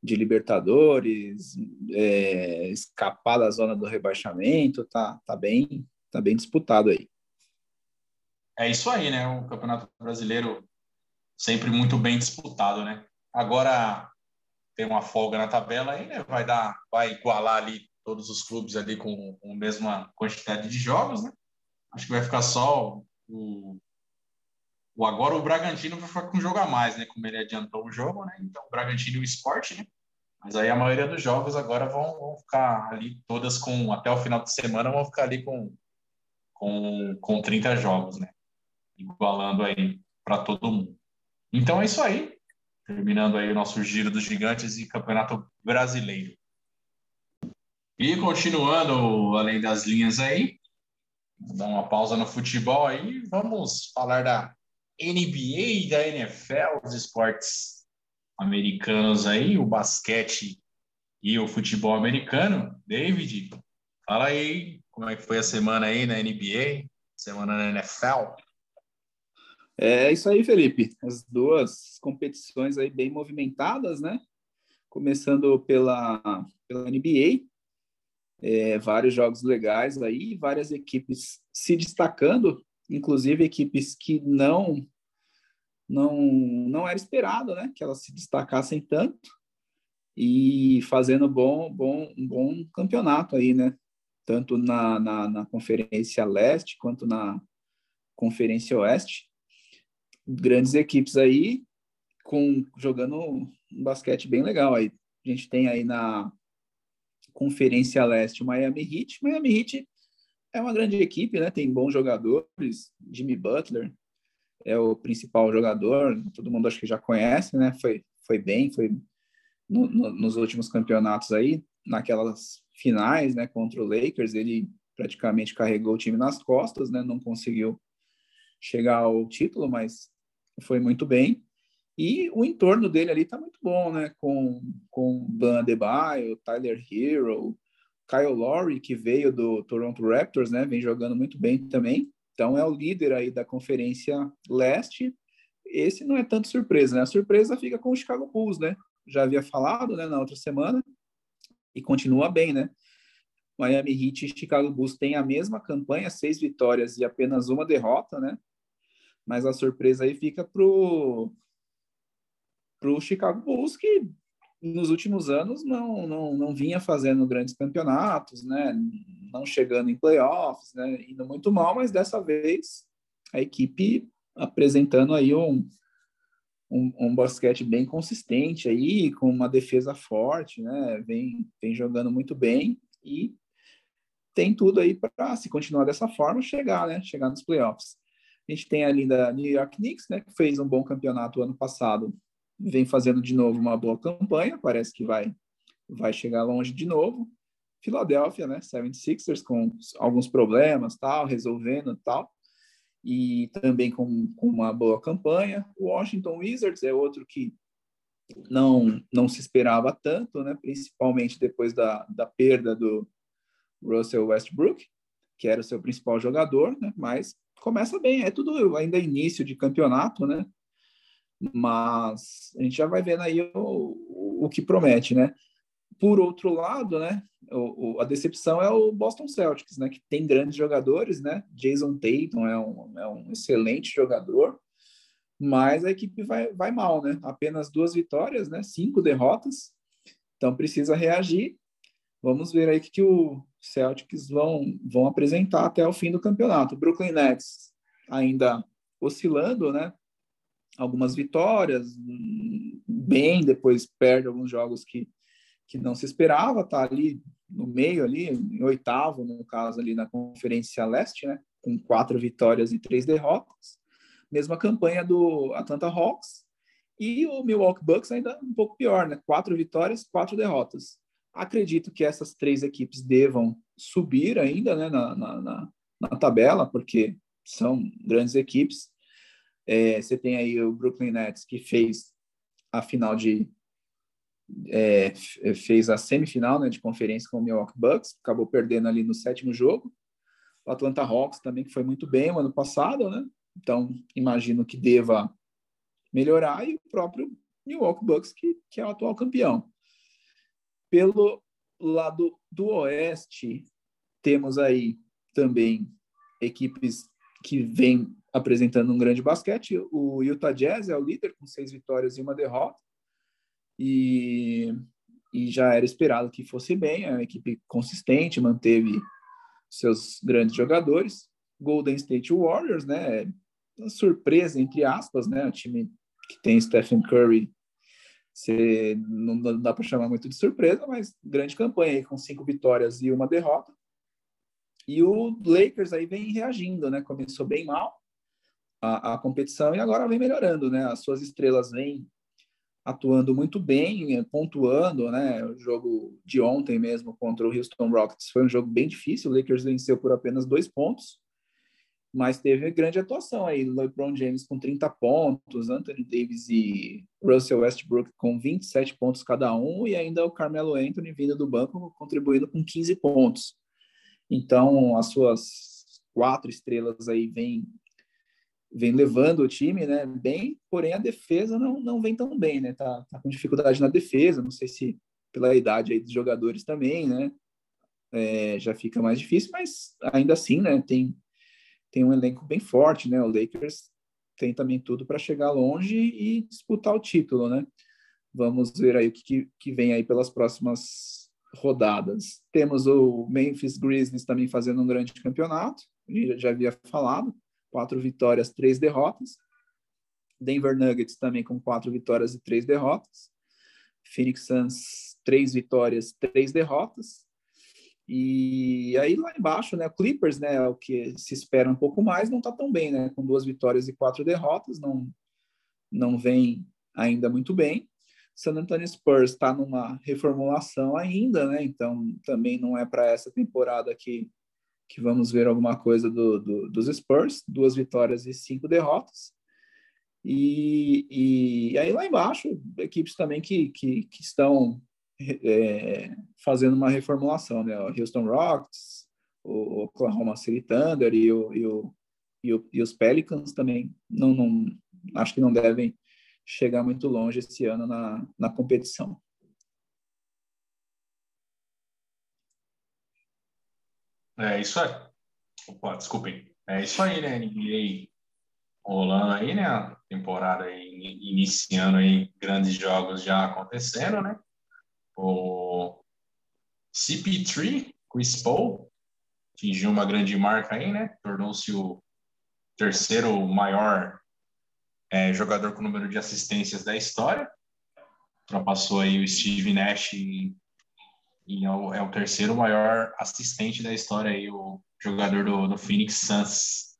de Libertadores, é, escapar da zona do rebaixamento, tá, tá bem, tá bem disputado aí. É isso aí, né? O Campeonato Brasileiro sempre muito bem disputado, né? Agora tem uma folga na tabela aí, né? Vai dar, vai igualar ali todos os clubes ali com, com a mesma quantidade de jogos, né? Acho que vai ficar só o, o agora o Bragantino vai ficar com um jogo a mais, né? Como ele adiantou o jogo, né? Então o Bragantino e o Sport, né? Mas aí a maioria dos jogos agora vão, vão ficar ali todas com até o final de semana vão ficar ali com com, com 30 jogos, né? Igualando aí para todo mundo. Então é isso aí. Terminando aí o nosso giro dos gigantes e Campeonato Brasileiro. E continuando além das linhas aí, vou dar uma pausa no futebol aí, vamos falar da NBA e da NFL, os esportes americanos aí, o basquete e o futebol americano. David, fala aí como é que foi a semana aí na NBA, semana na NFL. É isso aí, Felipe. As duas competições aí bem movimentadas, né? Começando pela, pela NBA, é, vários jogos legais aí, várias equipes se destacando, inclusive equipes que não não não era esperado, né, que elas se destacassem tanto e fazendo bom bom um bom campeonato aí, né, tanto na, na, na conferência leste quanto na conferência oeste, grandes equipes aí com jogando um basquete bem legal aí. A gente tem aí na Conferência Leste, o Miami Heat. Miami Heat é uma grande equipe, né? Tem bons jogadores. Jimmy Butler é o principal jogador. Todo mundo acho que já conhece, né? Foi, foi bem, foi no, no, nos últimos campeonatos aí, naquelas finais, né? Contra o Lakers, ele praticamente carregou o time nas costas, né? Não conseguiu chegar ao título, mas foi muito bem. E o entorno dele ali tá muito bom, né? Com, com Ban Adebayo, Tyler Hero, Kyle Lowry, que veio do Toronto Raptors, né? Vem jogando muito bem também. Então é o líder aí da Conferência Leste. Esse não é tanto surpresa, né? A surpresa fica com o Chicago Bulls, né? Já havia falado, né, na outra semana e continua bem, né? Miami Heat e Chicago Bulls têm a mesma campanha, seis vitórias e apenas uma derrota, né? Mas a surpresa aí fica pro para o Chicago Bulls, que nos últimos anos não, não, não vinha fazendo grandes campeonatos, né? não chegando em playoffs, né? indo muito mal, mas dessa vez a equipe apresentando aí um, um, um, basquete bem consistente aí, com uma defesa forte, né? Vem, vem jogando muito bem e tem tudo aí para, se continuar dessa forma, chegar, né? Chegar nos playoffs. A gente tem ali da New York Knicks, né? Que fez um bom campeonato ano passado vem fazendo de novo uma boa campanha, parece que vai vai chegar longe de novo. Filadélfia, né, 76ers com alguns problemas, tal, resolvendo, tal. E também com, com uma boa campanha. Washington Wizards é outro que não não se esperava tanto, né, principalmente depois da, da perda do Russell Westbrook, que era o seu principal jogador, né, mas começa bem, é tudo ainda início de campeonato, né? Mas a gente já vai vendo aí o, o que promete, né? Por outro lado, né, o, o, a decepção é o Boston Celtics, né, que tem grandes jogadores, né? Jason Tatum é um, é um excelente jogador, mas a equipe vai, vai mal, né? Apenas duas vitórias, né? Cinco derrotas, então precisa reagir. Vamos ver aí que, que o Celtics vão, vão apresentar até o fim do campeonato. Brooklyn Nets ainda oscilando, né? Algumas vitórias, bem, depois perde alguns jogos que, que não se esperava, tá ali no meio, ali, em oitavo, no caso, ali na Conferência Leste, né? Com quatro vitórias e três derrotas. Mesma campanha do Atlanta Hawks. E o Milwaukee Bucks ainda um pouco pior, né? Quatro vitórias, quatro derrotas. Acredito que essas três equipes devam subir ainda né, na, na, na, na tabela, porque são grandes equipes. É, você tem aí o Brooklyn Nets, que fez a final de. É, fez a semifinal né, de conferência com o Milwaukee Bucks, acabou perdendo ali no sétimo jogo. O Atlanta Hawks também, que foi muito bem no ano passado, né? Então, imagino que deva melhorar, e o próprio Milwaukee Bucks, que, que é o atual campeão. Pelo lado do oeste, temos aí também equipes que vêm apresentando um grande basquete. O Utah Jazz é o líder com seis vitórias e uma derrota. E, e já era esperado que fosse bem. É uma equipe consistente, manteve seus grandes jogadores. Golden State Warriors, né? Uma surpresa, entre aspas, né? O time que tem Stephen Curry você não dá para chamar muito de surpresa, mas grande campanha aí, com cinco vitórias e uma derrota. E o Lakers aí vem reagindo, né? Começou bem mal a, a competição e agora vem melhorando, né? As suas estrelas vêm atuando muito bem, pontuando, né? O jogo de ontem mesmo contra o Houston Rockets foi um jogo bem difícil. O Lakers venceu por apenas dois pontos mas teve grande atuação aí. LeBron James com 30 pontos, Anthony Davis e Russell Westbrook com 27 pontos cada um, e ainda o Carmelo Anthony vindo do banco contribuindo com 15 pontos. Então, as suas quatro estrelas aí vêm vem levando o time, né, bem, porém a defesa não, não vem tão bem, né, tá, tá com dificuldade na defesa, não sei se pela idade aí dos jogadores também, né, é, já fica mais difícil, mas ainda assim, né, tem tem um elenco bem forte, né? O Lakers tem também tudo para chegar longe e disputar o título, né? Vamos ver aí o que, que vem aí pelas próximas rodadas. Temos o Memphis Grizzlies também fazendo um grande campeonato, já havia falado, quatro vitórias, três derrotas. Denver Nuggets também com quatro vitórias e três derrotas. Phoenix Suns, três vitórias, três derrotas. E aí lá embaixo, né, Clippers, né, o que se espera um pouco mais, não está tão bem, né, com duas vitórias e quatro derrotas, não não vem ainda muito bem. San Antonio Spurs está numa reformulação ainda, né, então também não é para essa temporada que que vamos ver alguma coisa do, do, dos Spurs, duas vitórias e cinco derrotas. E, e, aí lá embaixo, equipes também que, que, que estão é, fazendo uma reformulação, né? O Houston Rockets, o Oklahoma City Thunder e, o, e, o, e, o, e os Pelicans também não, não acho que não devem chegar muito longe esse ano na, na competição. É isso aí. Opa, desculpem. É isso aí, né? NBA rolando aí, né? A temporada aí, iniciando aí, grandes jogos já acontecendo, né? O CP3, Chris Paul, atingiu uma grande marca aí, né? Tornou-se o terceiro maior é, jogador com número de assistências da história. Ultrapassou aí o Steve Nash e, e é, o, é, o, terceiro maior assistente da história aí, o jogador do, do Phoenix Suns,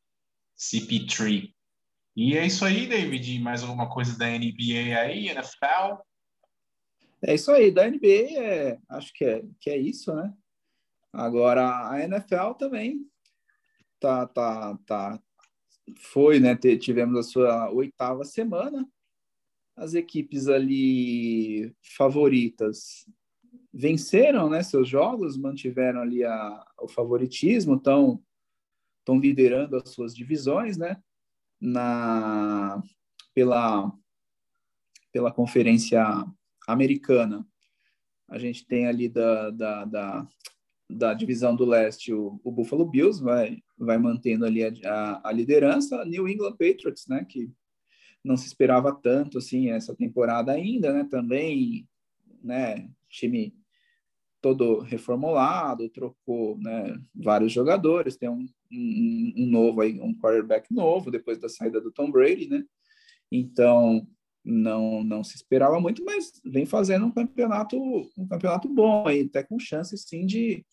CP3. E é isso aí, David. Mais alguma coisa da NBA aí, NFL? É isso aí, da NBA é, acho que é, que é isso, né? Agora a NFL também tá, tá, tá, foi, né? Tivemos a sua oitava semana. As equipes ali favoritas venceram, né? Seus jogos, mantiveram ali a, o favoritismo, estão liderando as suas divisões, né? Na pela pela conferência americana. A gente tem ali da, da, da, da divisão do leste o, o, Buffalo Bills, vai, vai mantendo ali a, a, a, liderança. New England Patriots, né, que não se esperava tanto assim essa temporada ainda, né, também, né, time todo reformulado, trocou né, vários jogadores, tem um, um, um, novo aí, um quarterback novo depois da saída do Tom Brady, né? Então não não se esperava muito, mas vem fazendo um campeonato um campeonato bom aí, até com chance sim de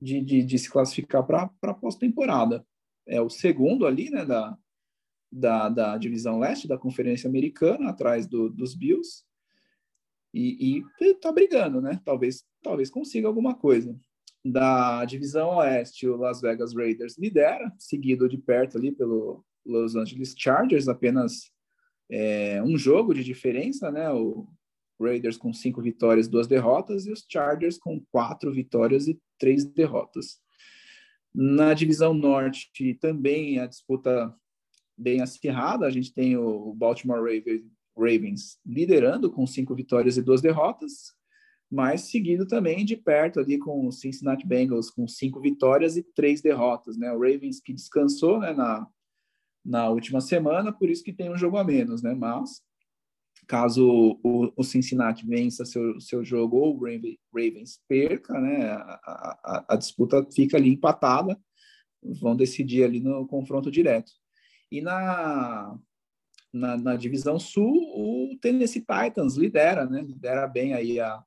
de, de, de se classificar para a pós-temporada. É o segundo ali, né, da, da, da divisão leste da Conferência Americana, atrás do, dos Bills, e, está brigando, né? Talvez, talvez consiga alguma coisa. Da divisão oeste, o Las Vegas Raiders lidera, seguido de perto ali pelo Los Angeles Chargers, apenas é, um jogo de diferença, né? O Raiders com cinco vitórias, duas derrotas, e os Chargers com quatro vitórias e três derrotas. Na divisão norte também a disputa bem acirrada, a gente tem o Baltimore Ravens liderando com cinco vitórias e duas derrotas, mas seguido também de perto ali com o Cincinnati Bengals com cinco vitórias e três derrotas, né? O Ravens que descansou né, na, na última semana, por isso que tem um jogo a menos, né? Mas caso o, o Cincinnati vença seu, seu jogo ou o Ravens perca, né? A, a, a disputa fica ali empatada, vão decidir ali no confronto direto. E na na, na, divisão sul, o Tennessee Titans lidera, né? Lidera bem aí a,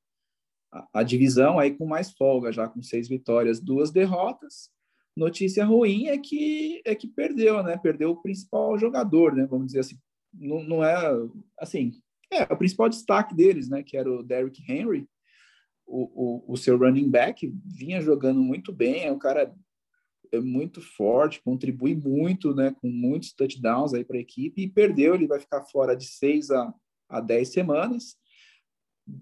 a, divisão aí com mais folga, já com seis vitórias, duas derrotas. Notícia ruim é que é que perdeu, né? Perdeu o principal jogador, né? Vamos dizer assim, não, não é assim, é o principal destaque deles, né? Que era o Derrick Henry, o, o, o seu running back vinha jogando muito bem, é um cara é muito forte, contribui muito, né, com muitos touchdowns aí para a equipe e perdeu, ele vai ficar fora de seis a, a dez semanas.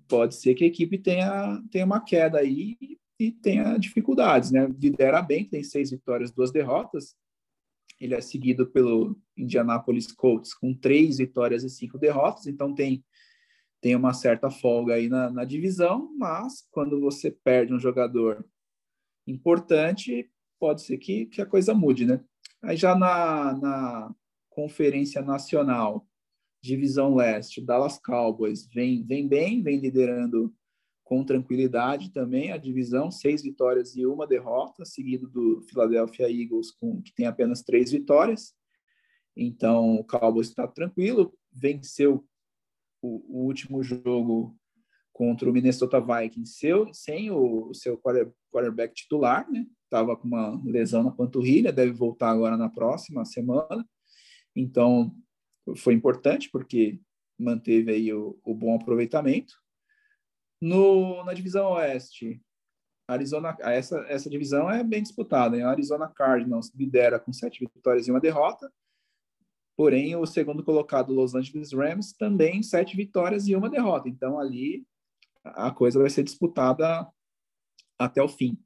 Pode ser que a equipe tenha, tenha uma queda aí e tenha dificuldades, né? Lidera bem, tem seis vitórias, duas derrotas. Ele é seguido pelo Indianapolis Colts com três vitórias e cinco derrotas, então tem tem uma certa folga aí na, na divisão, mas quando você perde um jogador importante, pode ser que, que a coisa mude, né? Aí já na, na Conferência Nacional, Divisão Leste, Dallas Cowboys vem, vem bem, vem liderando com tranquilidade também a divisão, seis vitórias e uma derrota, seguido do Philadelphia Eagles, com, que tem apenas três vitórias. Então, o Cowboys está tranquilo, venceu o, o, último jogo contra o Minnesota Vikings seu, sem o, o seu quarterback titular, né? estava com uma lesão na panturrilha, deve voltar agora na próxima semana. Então, foi importante porque manteve aí o, o bom aproveitamento. No, na divisão oeste, Arizona, essa, essa divisão é bem disputada. A Arizona Cardinals lidera com sete vitórias e uma derrota. Porém, o segundo colocado, Los Angeles Rams, também sete vitórias e uma derrota. Então, ali a coisa vai ser disputada até o fim.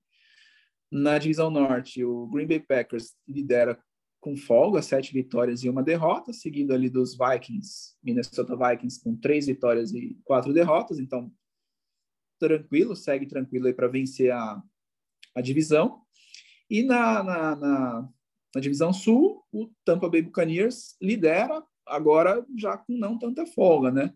Na divisão norte, o Green Bay Packers lidera com folga, sete vitórias e uma derrota, seguido ali dos Vikings, Minnesota Vikings com três vitórias e quatro derrotas, então tranquilo, segue tranquilo aí para vencer a, a divisão. E na, na, na, na, divisão sul, o Tampa Bay Buccaneers lidera, agora já com não tanta folga, né?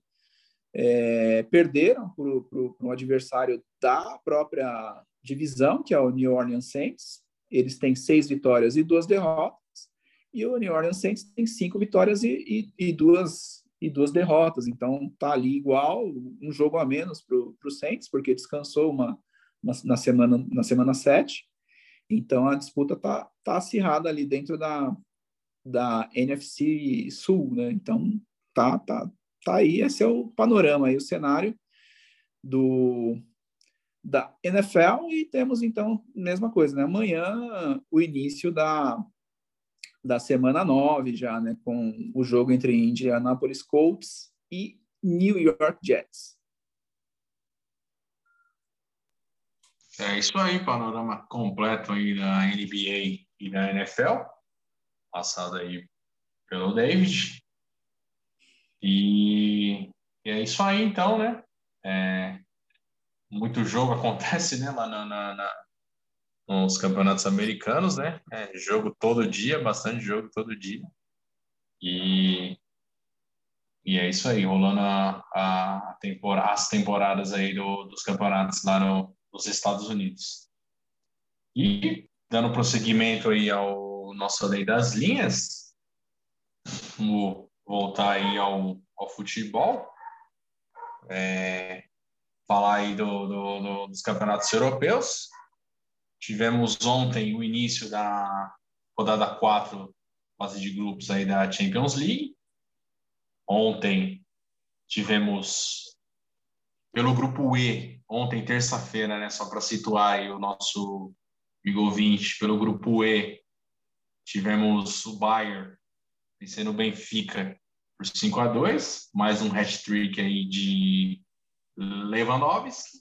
É, perderam para um adversário da própria divisão, que é o New Orleans Saints. Eles têm seis vitórias e duas derrotas. E o New Orleans Saints tem cinco vitórias e, e, e duas, e duas derrotas. Então, tá ali igual, um jogo a menos para o Saints, porque descansou uma, uma, na, semana, na semana sete. Então, a disputa tá, tá acirrada ali dentro da, da NFC Sul, né? Então, tá, tá, tá aí, esse é o panorama aí, o cenário do, da NFL e temos então mesma coisa, né? Amanhã o início da, da semana 9 já, né, com o jogo entre Indianapolis Colts e New York Jets. É isso aí, panorama completo aí da NBA e da NFL, passado aí pelo David. E, e é isso aí, então, né? É, muito jogo acontece, né, lá na, na, na, nos campeonatos americanos, né? É, jogo todo dia, bastante jogo todo dia. E, e é isso aí, rolando a, a tempora, as temporadas aí do, dos campeonatos lá no, nos Estados Unidos. E, dando prosseguimento aí ao nosso lei das linhas, vamos voltar aí ao, ao futebol, é, falar aí do, do, do, dos campeonatos europeus. Tivemos ontem o início da rodada 4, fase de grupos aí da Champions League. Ontem tivemos pelo grupo E, ontem terça-feira, né, só para situar aí o nosso amigo pelo grupo E, tivemos o Bayern vencendo o Benfica por 5 a 2, mais um hat-trick aí de Lewandowski.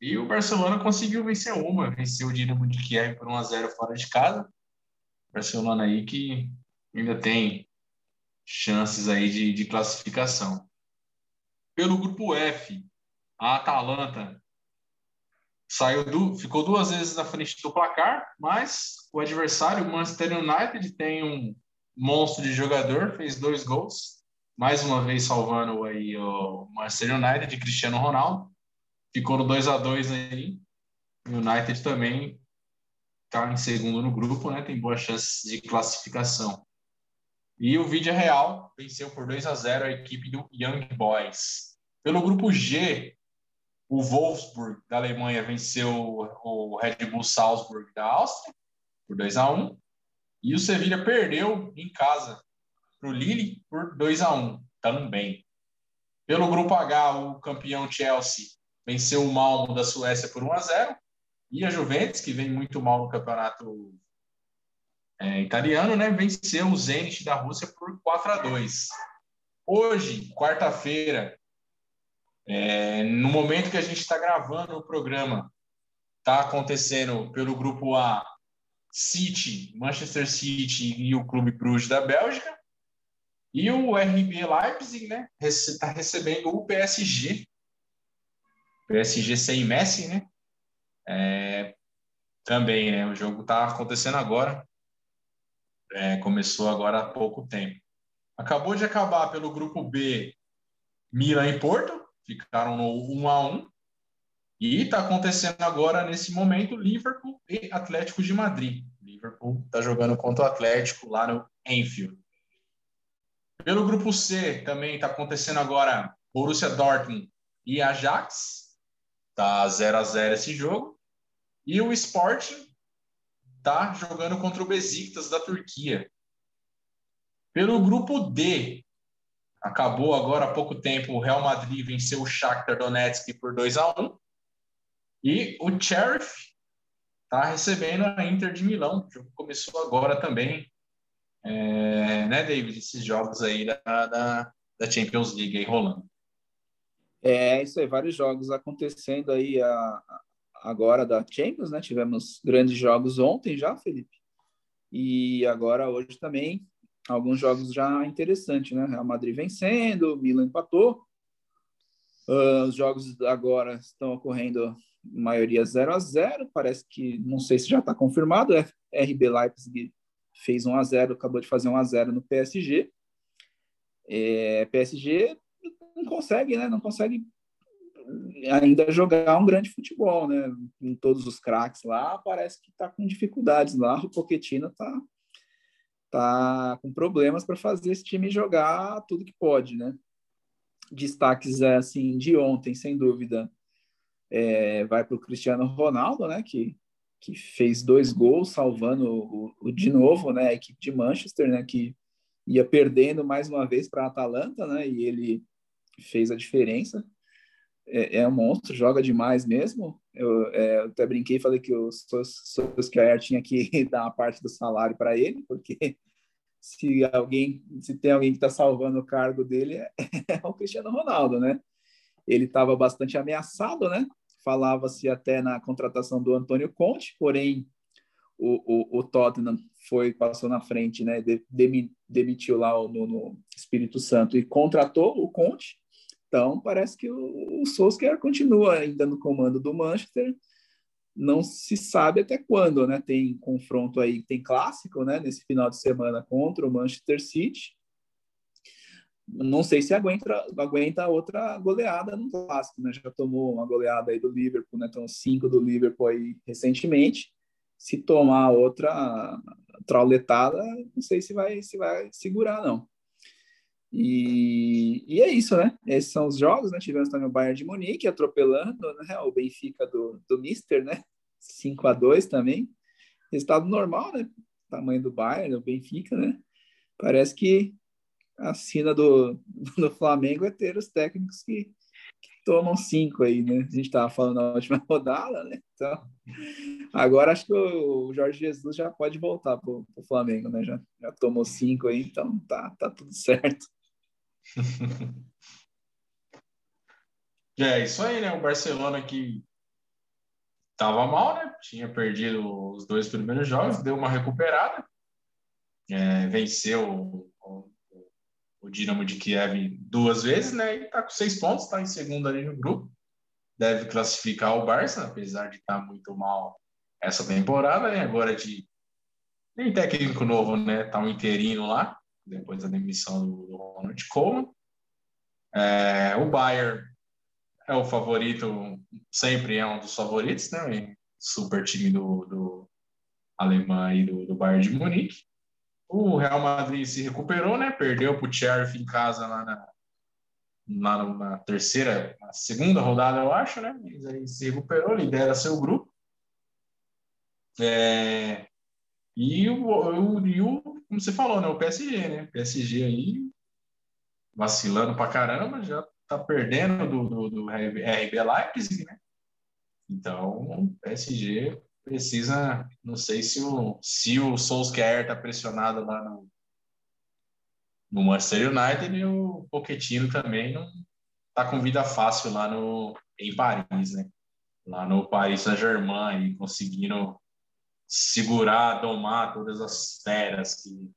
E o Barcelona conseguiu vencer uma, venceu o Dinamo de Kiev por 1 a 0 fora de casa. Barcelona aí que ainda tem chances aí de, de classificação. Pelo grupo F, a Atalanta saiu do, ficou duas vezes na frente do placar, mas o adversário, o Manchester United, tem um monstro de jogador, fez dois gols, mais uma vez salvando aí o Manchester United de Cristiano Ronaldo. Ficou no 2 a 2 aí. O United também está em segundo no grupo, né? Tem boas chances de classificação. E o Vídeo Real venceu por 2 a 0 a equipe do Young Boys. Pelo grupo G, o Wolfsburg da Alemanha venceu o Red Bull Salzburg da Áustria por 2 a 1 e o Sevilla perdeu em casa para o Lille por 2 a 1 também. Pelo grupo H, o campeão Chelsea venceu o Malmo da Suécia por 1 a 0 e a Juventus, que vem muito mal no campeonato é, italiano, né, venceu o Zenit da Rússia por 4 a 2. Hoje, quarta-feira, é, no momento que a gente está gravando o programa, está acontecendo pelo grupo A City, Manchester City e o Clube Bruges da Bélgica. E o RB Leipzig, né, está recebendo o PSG. PSG sem Messi, né? É, também, né? O jogo está acontecendo agora é, começou agora há pouco tempo. Acabou de acabar pelo grupo B, Milan e Porto, ficaram no 1 a 1 e está acontecendo agora, nesse momento, Liverpool e Atlético de Madrid. Liverpool está jogando contra o Atlético lá no Enfield. Pelo grupo C, também está acontecendo agora Borussia Dortmund e Ajax. Está 0 a 0 esse jogo. E o Sporting está jogando contra o Besiktas da Turquia. Pelo grupo D, acabou agora há pouco tempo, o Real Madrid venceu o Shakhtar Donetsk por 2 a 1 e o Sheriff está recebendo a Inter de Milão. O jogo começou agora também, é, né, David? Esses jogos aí da, da, da Champions League aí rolando. É, isso aí, vários jogos acontecendo aí. A, agora da Champions, né? Tivemos grandes jogos ontem já, Felipe. E agora hoje também alguns jogos já interessantes, né? Real Madrid vencendo, Milan empatou. Uh, os jogos agora estão ocorrendo maioria 0 a 0 parece que não sei se já está confirmado RB Leipzig fez 1 a 0 acabou de fazer 1 a 0 no PSG é, PSG não consegue né não consegue ainda jogar um grande futebol, né? Em todos os craques lá, parece que está com dificuldades lá. O Pochettino está tá com problemas para fazer esse time jogar tudo que pode, né? Destaques assim de ontem, sem dúvida, é, vai para o Cristiano Ronaldo, né? Que que fez dois gols, salvando o, o, de novo, né? A equipe de Manchester, né? Que ia perdendo mais uma vez para a Atalanta, né? E ele fez a diferença é, é um monstro, joga demais mesmo. Eu, é, eu até brinquei e falei que o Solskjaer tinha que dar uma parte do salário para ele, porque se alguém, se tem alguém que está salvando o cargo dele, é, é, o Cristiano Ronaldo, né? Ele estava bastante ameaçado, né? Falava-se até na contratação do Antônio Conte, porém o, o, o Tottenham foi passou na frente, né? De, demitiu lá no, no Espírito Santo e contratou o Conte então, parece que o, o Solskjaer continua ainda no comando do Manchester. Não se sabe até quando, né? Tem confronto aí, tem clássico, né? Nesse final de semana contra o Manchester City. não sei se aguenta, aguenta outra goleada no clássico, né? Já tomou uma goleada aí do Liverpool, né? Então, cinco do Liverpool aí recentemente. Se tomar outra trauletada, não sei se vai, se vai segurar, não. E, e é isso, né? Esses são os jogos, né? Tivemos também o Bayern de Munique atropelando né? o Benfica do, do Mister, né? 5 a 2 também. Resultado normal, né? Tamanho do Bayern, o Benfica, né? Parece que a sina do, do Flamengo é ter os técnicos que, que tomam cinco aí, né? A gente estava falando na última rodada, né? Então, agora acho que o Jorge Jesus já pode voltar para o Flamengo, né? Já, já tomou cinco aí, então tá, tá tudo certo. é isso aí, né? O Barcelona que estava mal, né? Tinha perdido os dois primeiros jogos, deu uma recuperada, é, venceu o, o Dinamo de Kiev duas vezes, né? E tá com seis pontos, está em segundo ali no grupo. Deve classificar o Barça, apesar de estar tá muito mal essa temporada, né? Agora de nem técnico novo, né? Tá um interino lá, depois da demissão do, do Ronald Koeman. É, o Bayern é o favorito, sempre é um dos favoritos, né? Super time do, do alemão e do, do Bayern de Munique. O Real Madrid se recuperou, né? Perdeu para o Sheriff em casa lá na, na, na, terceira, na segunda rodada, eu acho, né? Mas aí se recuperou, lidera seu grupo. É, e o, o, e o, como você falou, né? O PSG, né? PSG aí vacilando pra caramba, já tá perdendo do, do, do RB Leipzig, né? Então, o PSG precisa, não sei se o, se o Solskjaer tá pressionado lá no, no Manchester United e o Pochettino também não tá com vida fácil lá no, em Paris, né? Lá no Paris Saint-Germain conseguindo segurar, domar todas as feras que,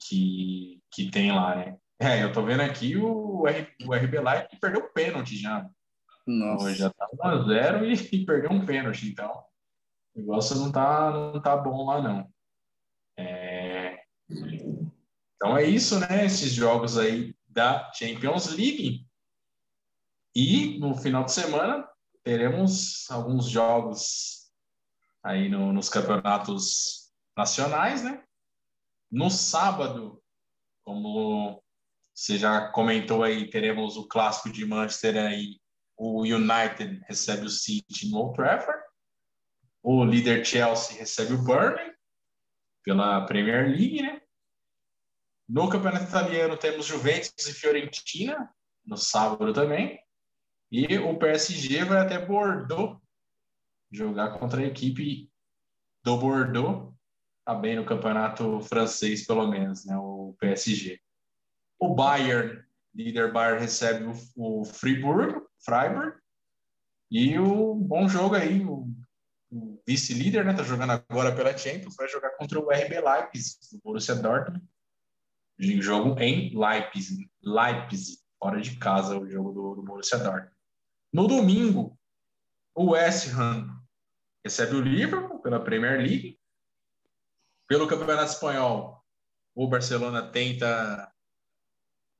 que, que tem lá, né? É, eu tô vendo aqui o, R, o RB Leipzig perdeu o pênalti já. Nossa. Já tá 1x0 e, e, perdeu um pênalti, então o negócio não tá, não tá bom lá, não. É... Então é isso, né? Esses jogos aí da Champions League. E no final de semana teremos alguns jogos aí no, nos campeonatos nacionais, né? No sábado, como você já comentou aí, teremos o clássico de Manchester aí, o United recebe o City no Old Trafford, o líder Chelsea recebe o Burnley pela Premier League, né? No Campeonato Italiano temos Juventus e Fiorentina no sábado também. E o PSG vai até Bordeaux jogar contra a equipe do Bordeaux, tá bem no campeonato francês pelo menos, né, o PSG. O Bayern, líder Bayern, recebe o, o Friburgo, Freiburg. E o bom jogo aí, o, o vice-líder, né? Tá jogando agora pela Champions, vai jogar contra o RB Leipzig, o Borussia Dortmund. Jogo em Leipzig, Leipzig, fora de casa, o jogo do, do Borussia Dortmund. No domingo, o West Ham recebe o Liverpool pela Premier League. Pelo Campeonato Espanhol, o Barcelona tenta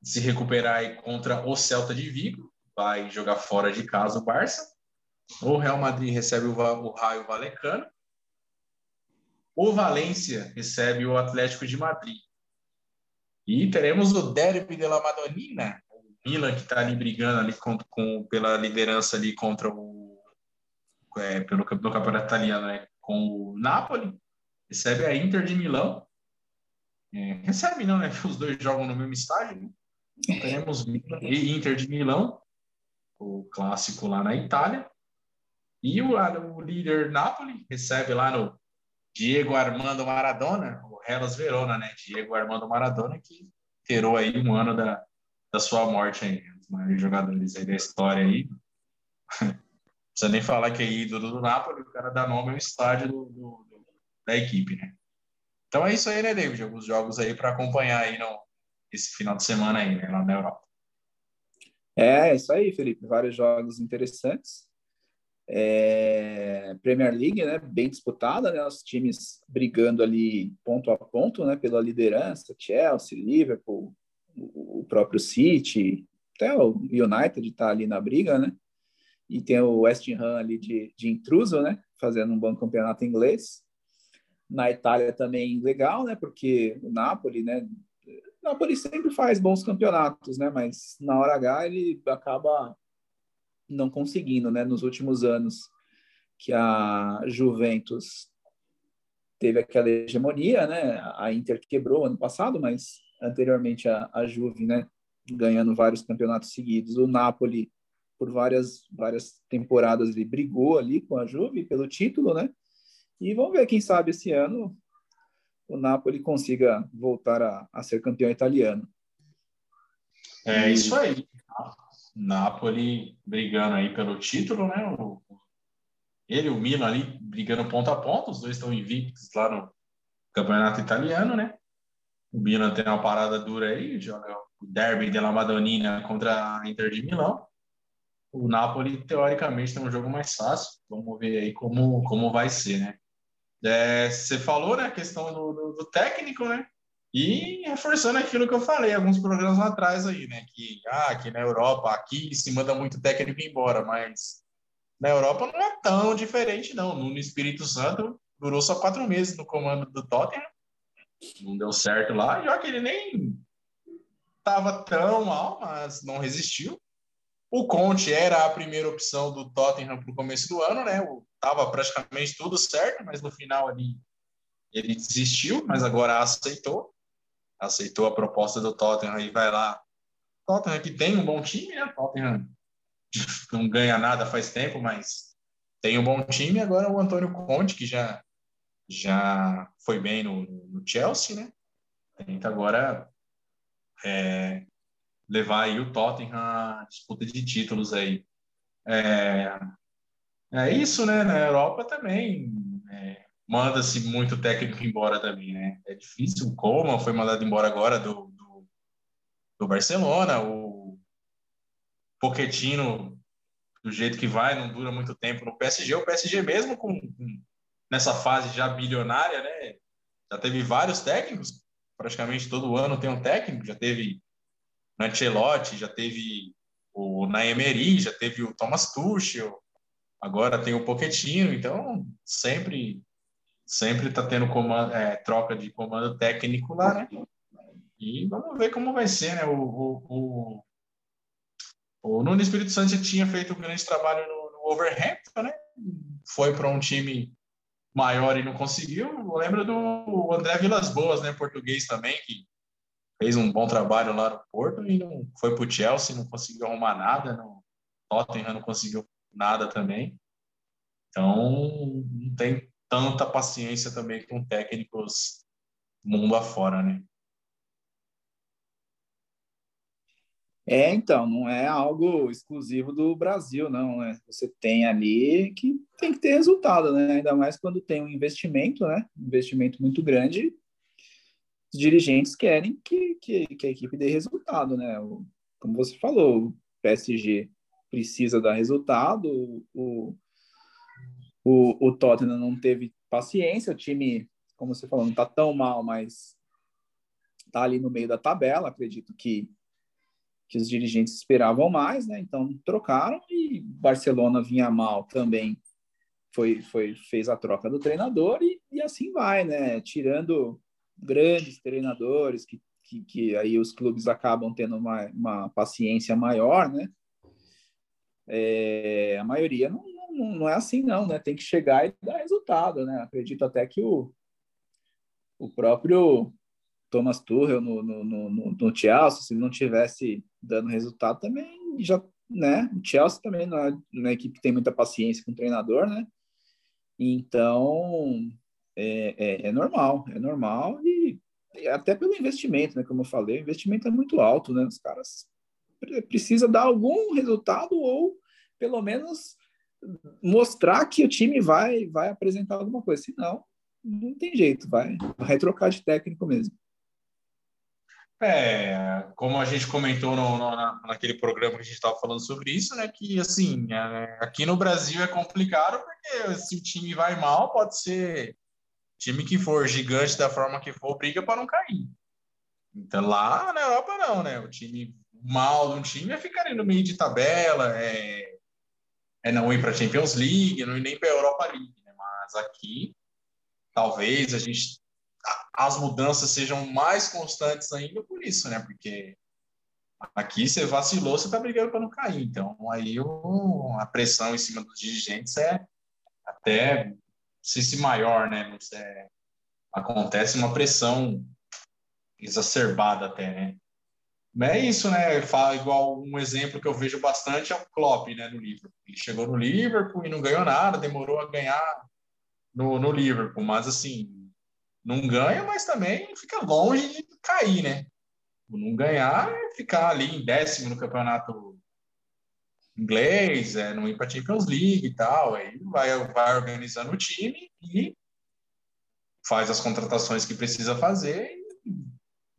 se recuperar contra o Celta de Vigo, vai jogar fora de casa o Barça. O Real Madrid recebe o, o Raio Valecano. O Valência recebe o Atlético de Madrid. E teremos o Derby de la Madonina, o Milan que está ali brigando ali com, com, pela liderança ali contra o é, pelo campeonato italiano, né, com o Napoli. Recebe a Inter de Milão. É, recebe não, né? Os dois jogam no mesmo estádio. Né? Teremos Inter de Milão, o clássico lá na Itália. E o, o líder Napoli recebe lá no Diego Armando Maradona, o Hellas Verona, né? Diego Armando Maradona, que terou aí um ano da, da sua morte aí, um dos maiores jogadores aí da história aí. Precisa nem falar que é ídolo do Napoli, o cara dá nome ao estádio do, do, do, da equipe, né? Então é isso aí, né, David? Alguns jogos aí para acompanhar aí no, esse final de semana aí, né, lá na Europa. É, isso aí, Felipe. Vários jogos interessantes. É, Premier League, né, bem disputada, né, os times brigando ali ponto a ponto, né, pela liderança, Chelsea, Liverpool, o próprio City, até o United está ali na briga, né? E tem o West Ham ali de, de intruso, né? Fazendo um bom campeonato inglês. Na Itália também legal, né? Porque o Napoli, né? O Napoli sempre faz bons campeonatos, né? Mas na hora H ele acaba não conseguindo, né? Nos últimos anos que a Juventus teve aquela hegemonia, né? A Inter quebrou ano passado, mas anteriormente a, a Juve, né? Ganhando vários campeonatos seguidos. O Napoli, por várias, várias temporadas, ele brigou ali com a Juve pelo título, né? E vamos ver, quem sabe esse ano o Napoli consiga voltar a, a ser campeão italiano. É isso aí. Napoli brigando aí pelo título, né? O, ele e o Milan ali brigando ponto a ponto, os dois estão invictos lá no campeonato italiano, né? O Milan tem uma parada dura aí, joga o derby della Madonnina contra a Inter de Milão. O Napoli, teoricamente, tem um jogo mais fácil. Vamos ver aí como, como vai ser, né? É, você falou, né, a questão do, do, do, técnico, né? E reforçando aquilo que eu falei alguns programas atrás aí, né? Que ah, aqui na Europa, aqui se manda muito técnico embora, mas na Europa não é tão diferente, não. No Espírito Santo durou só quatro meses no comando do Tottenham, não deu certo lá, já que ele nem estava tão mal, mas não resistiu. O Conte era a primeira opção do Tottenham para o começo do ano, né? Tava praticamente tudo certo, mas no final ali ele desistiu, mas agora aceitou. Aceitou a proposta do Tottenham e vai lá. Tottenham que tem um bom time, né? Tottenham não ganha nada faz tempo, mas tem um bom time. Agora o Antônio Conte, que já, já foi bem no, no Chelsea, né? Tenta agora é, levar aí o Tottenham à disputa de títulos aí. É, é isso, né? Na Europa também é, manda-se muito técnico embora também, né? É difícil. O Coman foi mandado embora agora do, do, do Barcelona. O Pochettino, do jeito que vai, não dura muito tempo no PSG. O PSG mesmo com, com nessa fase já bilionária, né? Já teve vários técnicos. Praticamente todo ano tem um técnico. Já teve Ancelotti, já teve o Naemeri, já teve o Thomas Tuchel, agora tem o Pochettino, então sempre sempre está tendo comando, é, troca de comando técnico lá, né? E vamos ver como vai ser, né? O, o, o, o Nuno Espírito Santo já tinha feito um grande trabalho no, no Overhampton, né? Foi para um time maior e não conseguiu. Eu lembro do André Vilas Boas, né? Português também, que fez um bom trabalho lá no Porto e não foi para o Chelsea, não conseguiu arrumar nada, no Tottenham não conseguiu nada também. Então, não tem tanta paciência também com técnicos mundo afora, né? É, então, não é algo exclusivo do Brasil, não, né? Você tem ali que tem que ter resultado, né? Ainda mais quando tem um investimento, né? Um investimento muito grande, dirigentes querem que, que, que a equipe dê resultado, né? O, como você falou, o PSG precisa dar resultado, o, o, o Tottenham não teve paciência, o time, como você falou, não está tão mal, mas está ali no meio da tabela, acredito que que os dirigentes esperavam mais, né? Então trocaram e Barcelona vinha mal também. Foi, foi fez a troca do treinador e, e assim vai, né? Tirando grandes treinadores que, que, que aí os clubes acabam tendo uma, uma paciência maior, né? É, a maioria não, não, não, é assim, não, né? Tem que chegar e dar resultado, né? Acredito até que o, o próprio Thomas Tuchel no, no, no, no Chelsea, se não tivesse dando resultado, também já, né? O Chelsea também não é uma equipe que tem muita paciência com o treinador, né? Então, é, é, é normal, é normal e, e, até pelo investimento, né? Como eu falei, o investimento é muito alto, né? Os caras precisa dar algum resultado ou pelo menos mostrar que o time vai vai apresentar alguma coisa, senão não tem jeito, vai, vai trocar de técnico mesmo. É, como a gente comentou no, no, na, naquele programa que a gente estava falando sobre isso, né? Que assim, é, aqui no Brasil é complicado porque se o time vai mal, pode ser time que for gigante da forma que for, briga para não cair. Então lá na Europa não, né? O time mal de um time é ficar ali no meio de tabela, é, é não ir para a Champions League, não ir nem para a Europa League, né? Mas aqui talvez a gente as mudanças sejam mais constantes ainda por isso, né? Porque aqui você vacilou, você está brigando para não cair. Então aí o, a pressão em cima dos dirigentes é até se, se maior, né? É, acontece uma pressão exacerbada até, né? Mas é isso, né? Fala igual um exemplo que eu vejo bastante é o Klopp, né, no Liverpool. Ele chegou no Liverpool e não ganhou nada, demorou a ganhar no, no Liverpool, mas assim, não ganha, mas também fica longe de cair, né? Não ganhar ficar ali em décimo no campeonato inglês, é, não ir para Champions League e tal. Aí vai, vai organizando o time e faz as contratações que precisa fazer.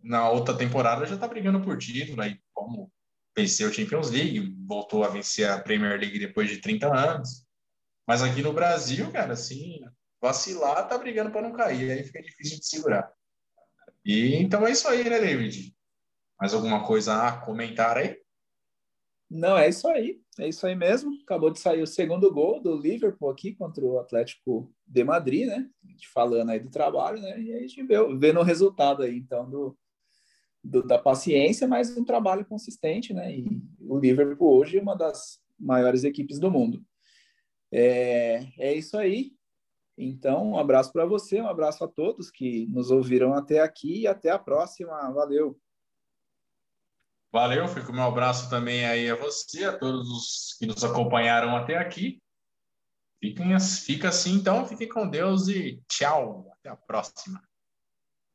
na outra temporada já está brigando por título, aí como venceu a Champions League, voltou a vencer a Premier League depois de 30 anos. Mas aqui no Brasil, cara, assim, vacilar tá brigando para não cair, aí fica difícil de segurar. E então é isso aí, né, David? Mais alguma coisa a comentar aí? Não, é isso aí. É isso aí mesmo. Acabou de sair o segundo gol do Liverpool aqui contra o Atlético de Madrid, né? A gente falando aí do trabalho, né? E a gente vê, vê no resultado aí, então, do, do, da paciência, mas um trabalho consistente, né? E o Liverpool hoje é uma das maiores equipes do mundo. É, é isso aí. Então, um abraço para você, um abraço a todos que nos ouviram até aqui e até a próxima. Valeu! Valeu, fica meu abraço também aí a você, a todos os que nos acompanharam até aqui. Fiquem, fica assim, então, fiquem com Deus e tchau, até a próxima.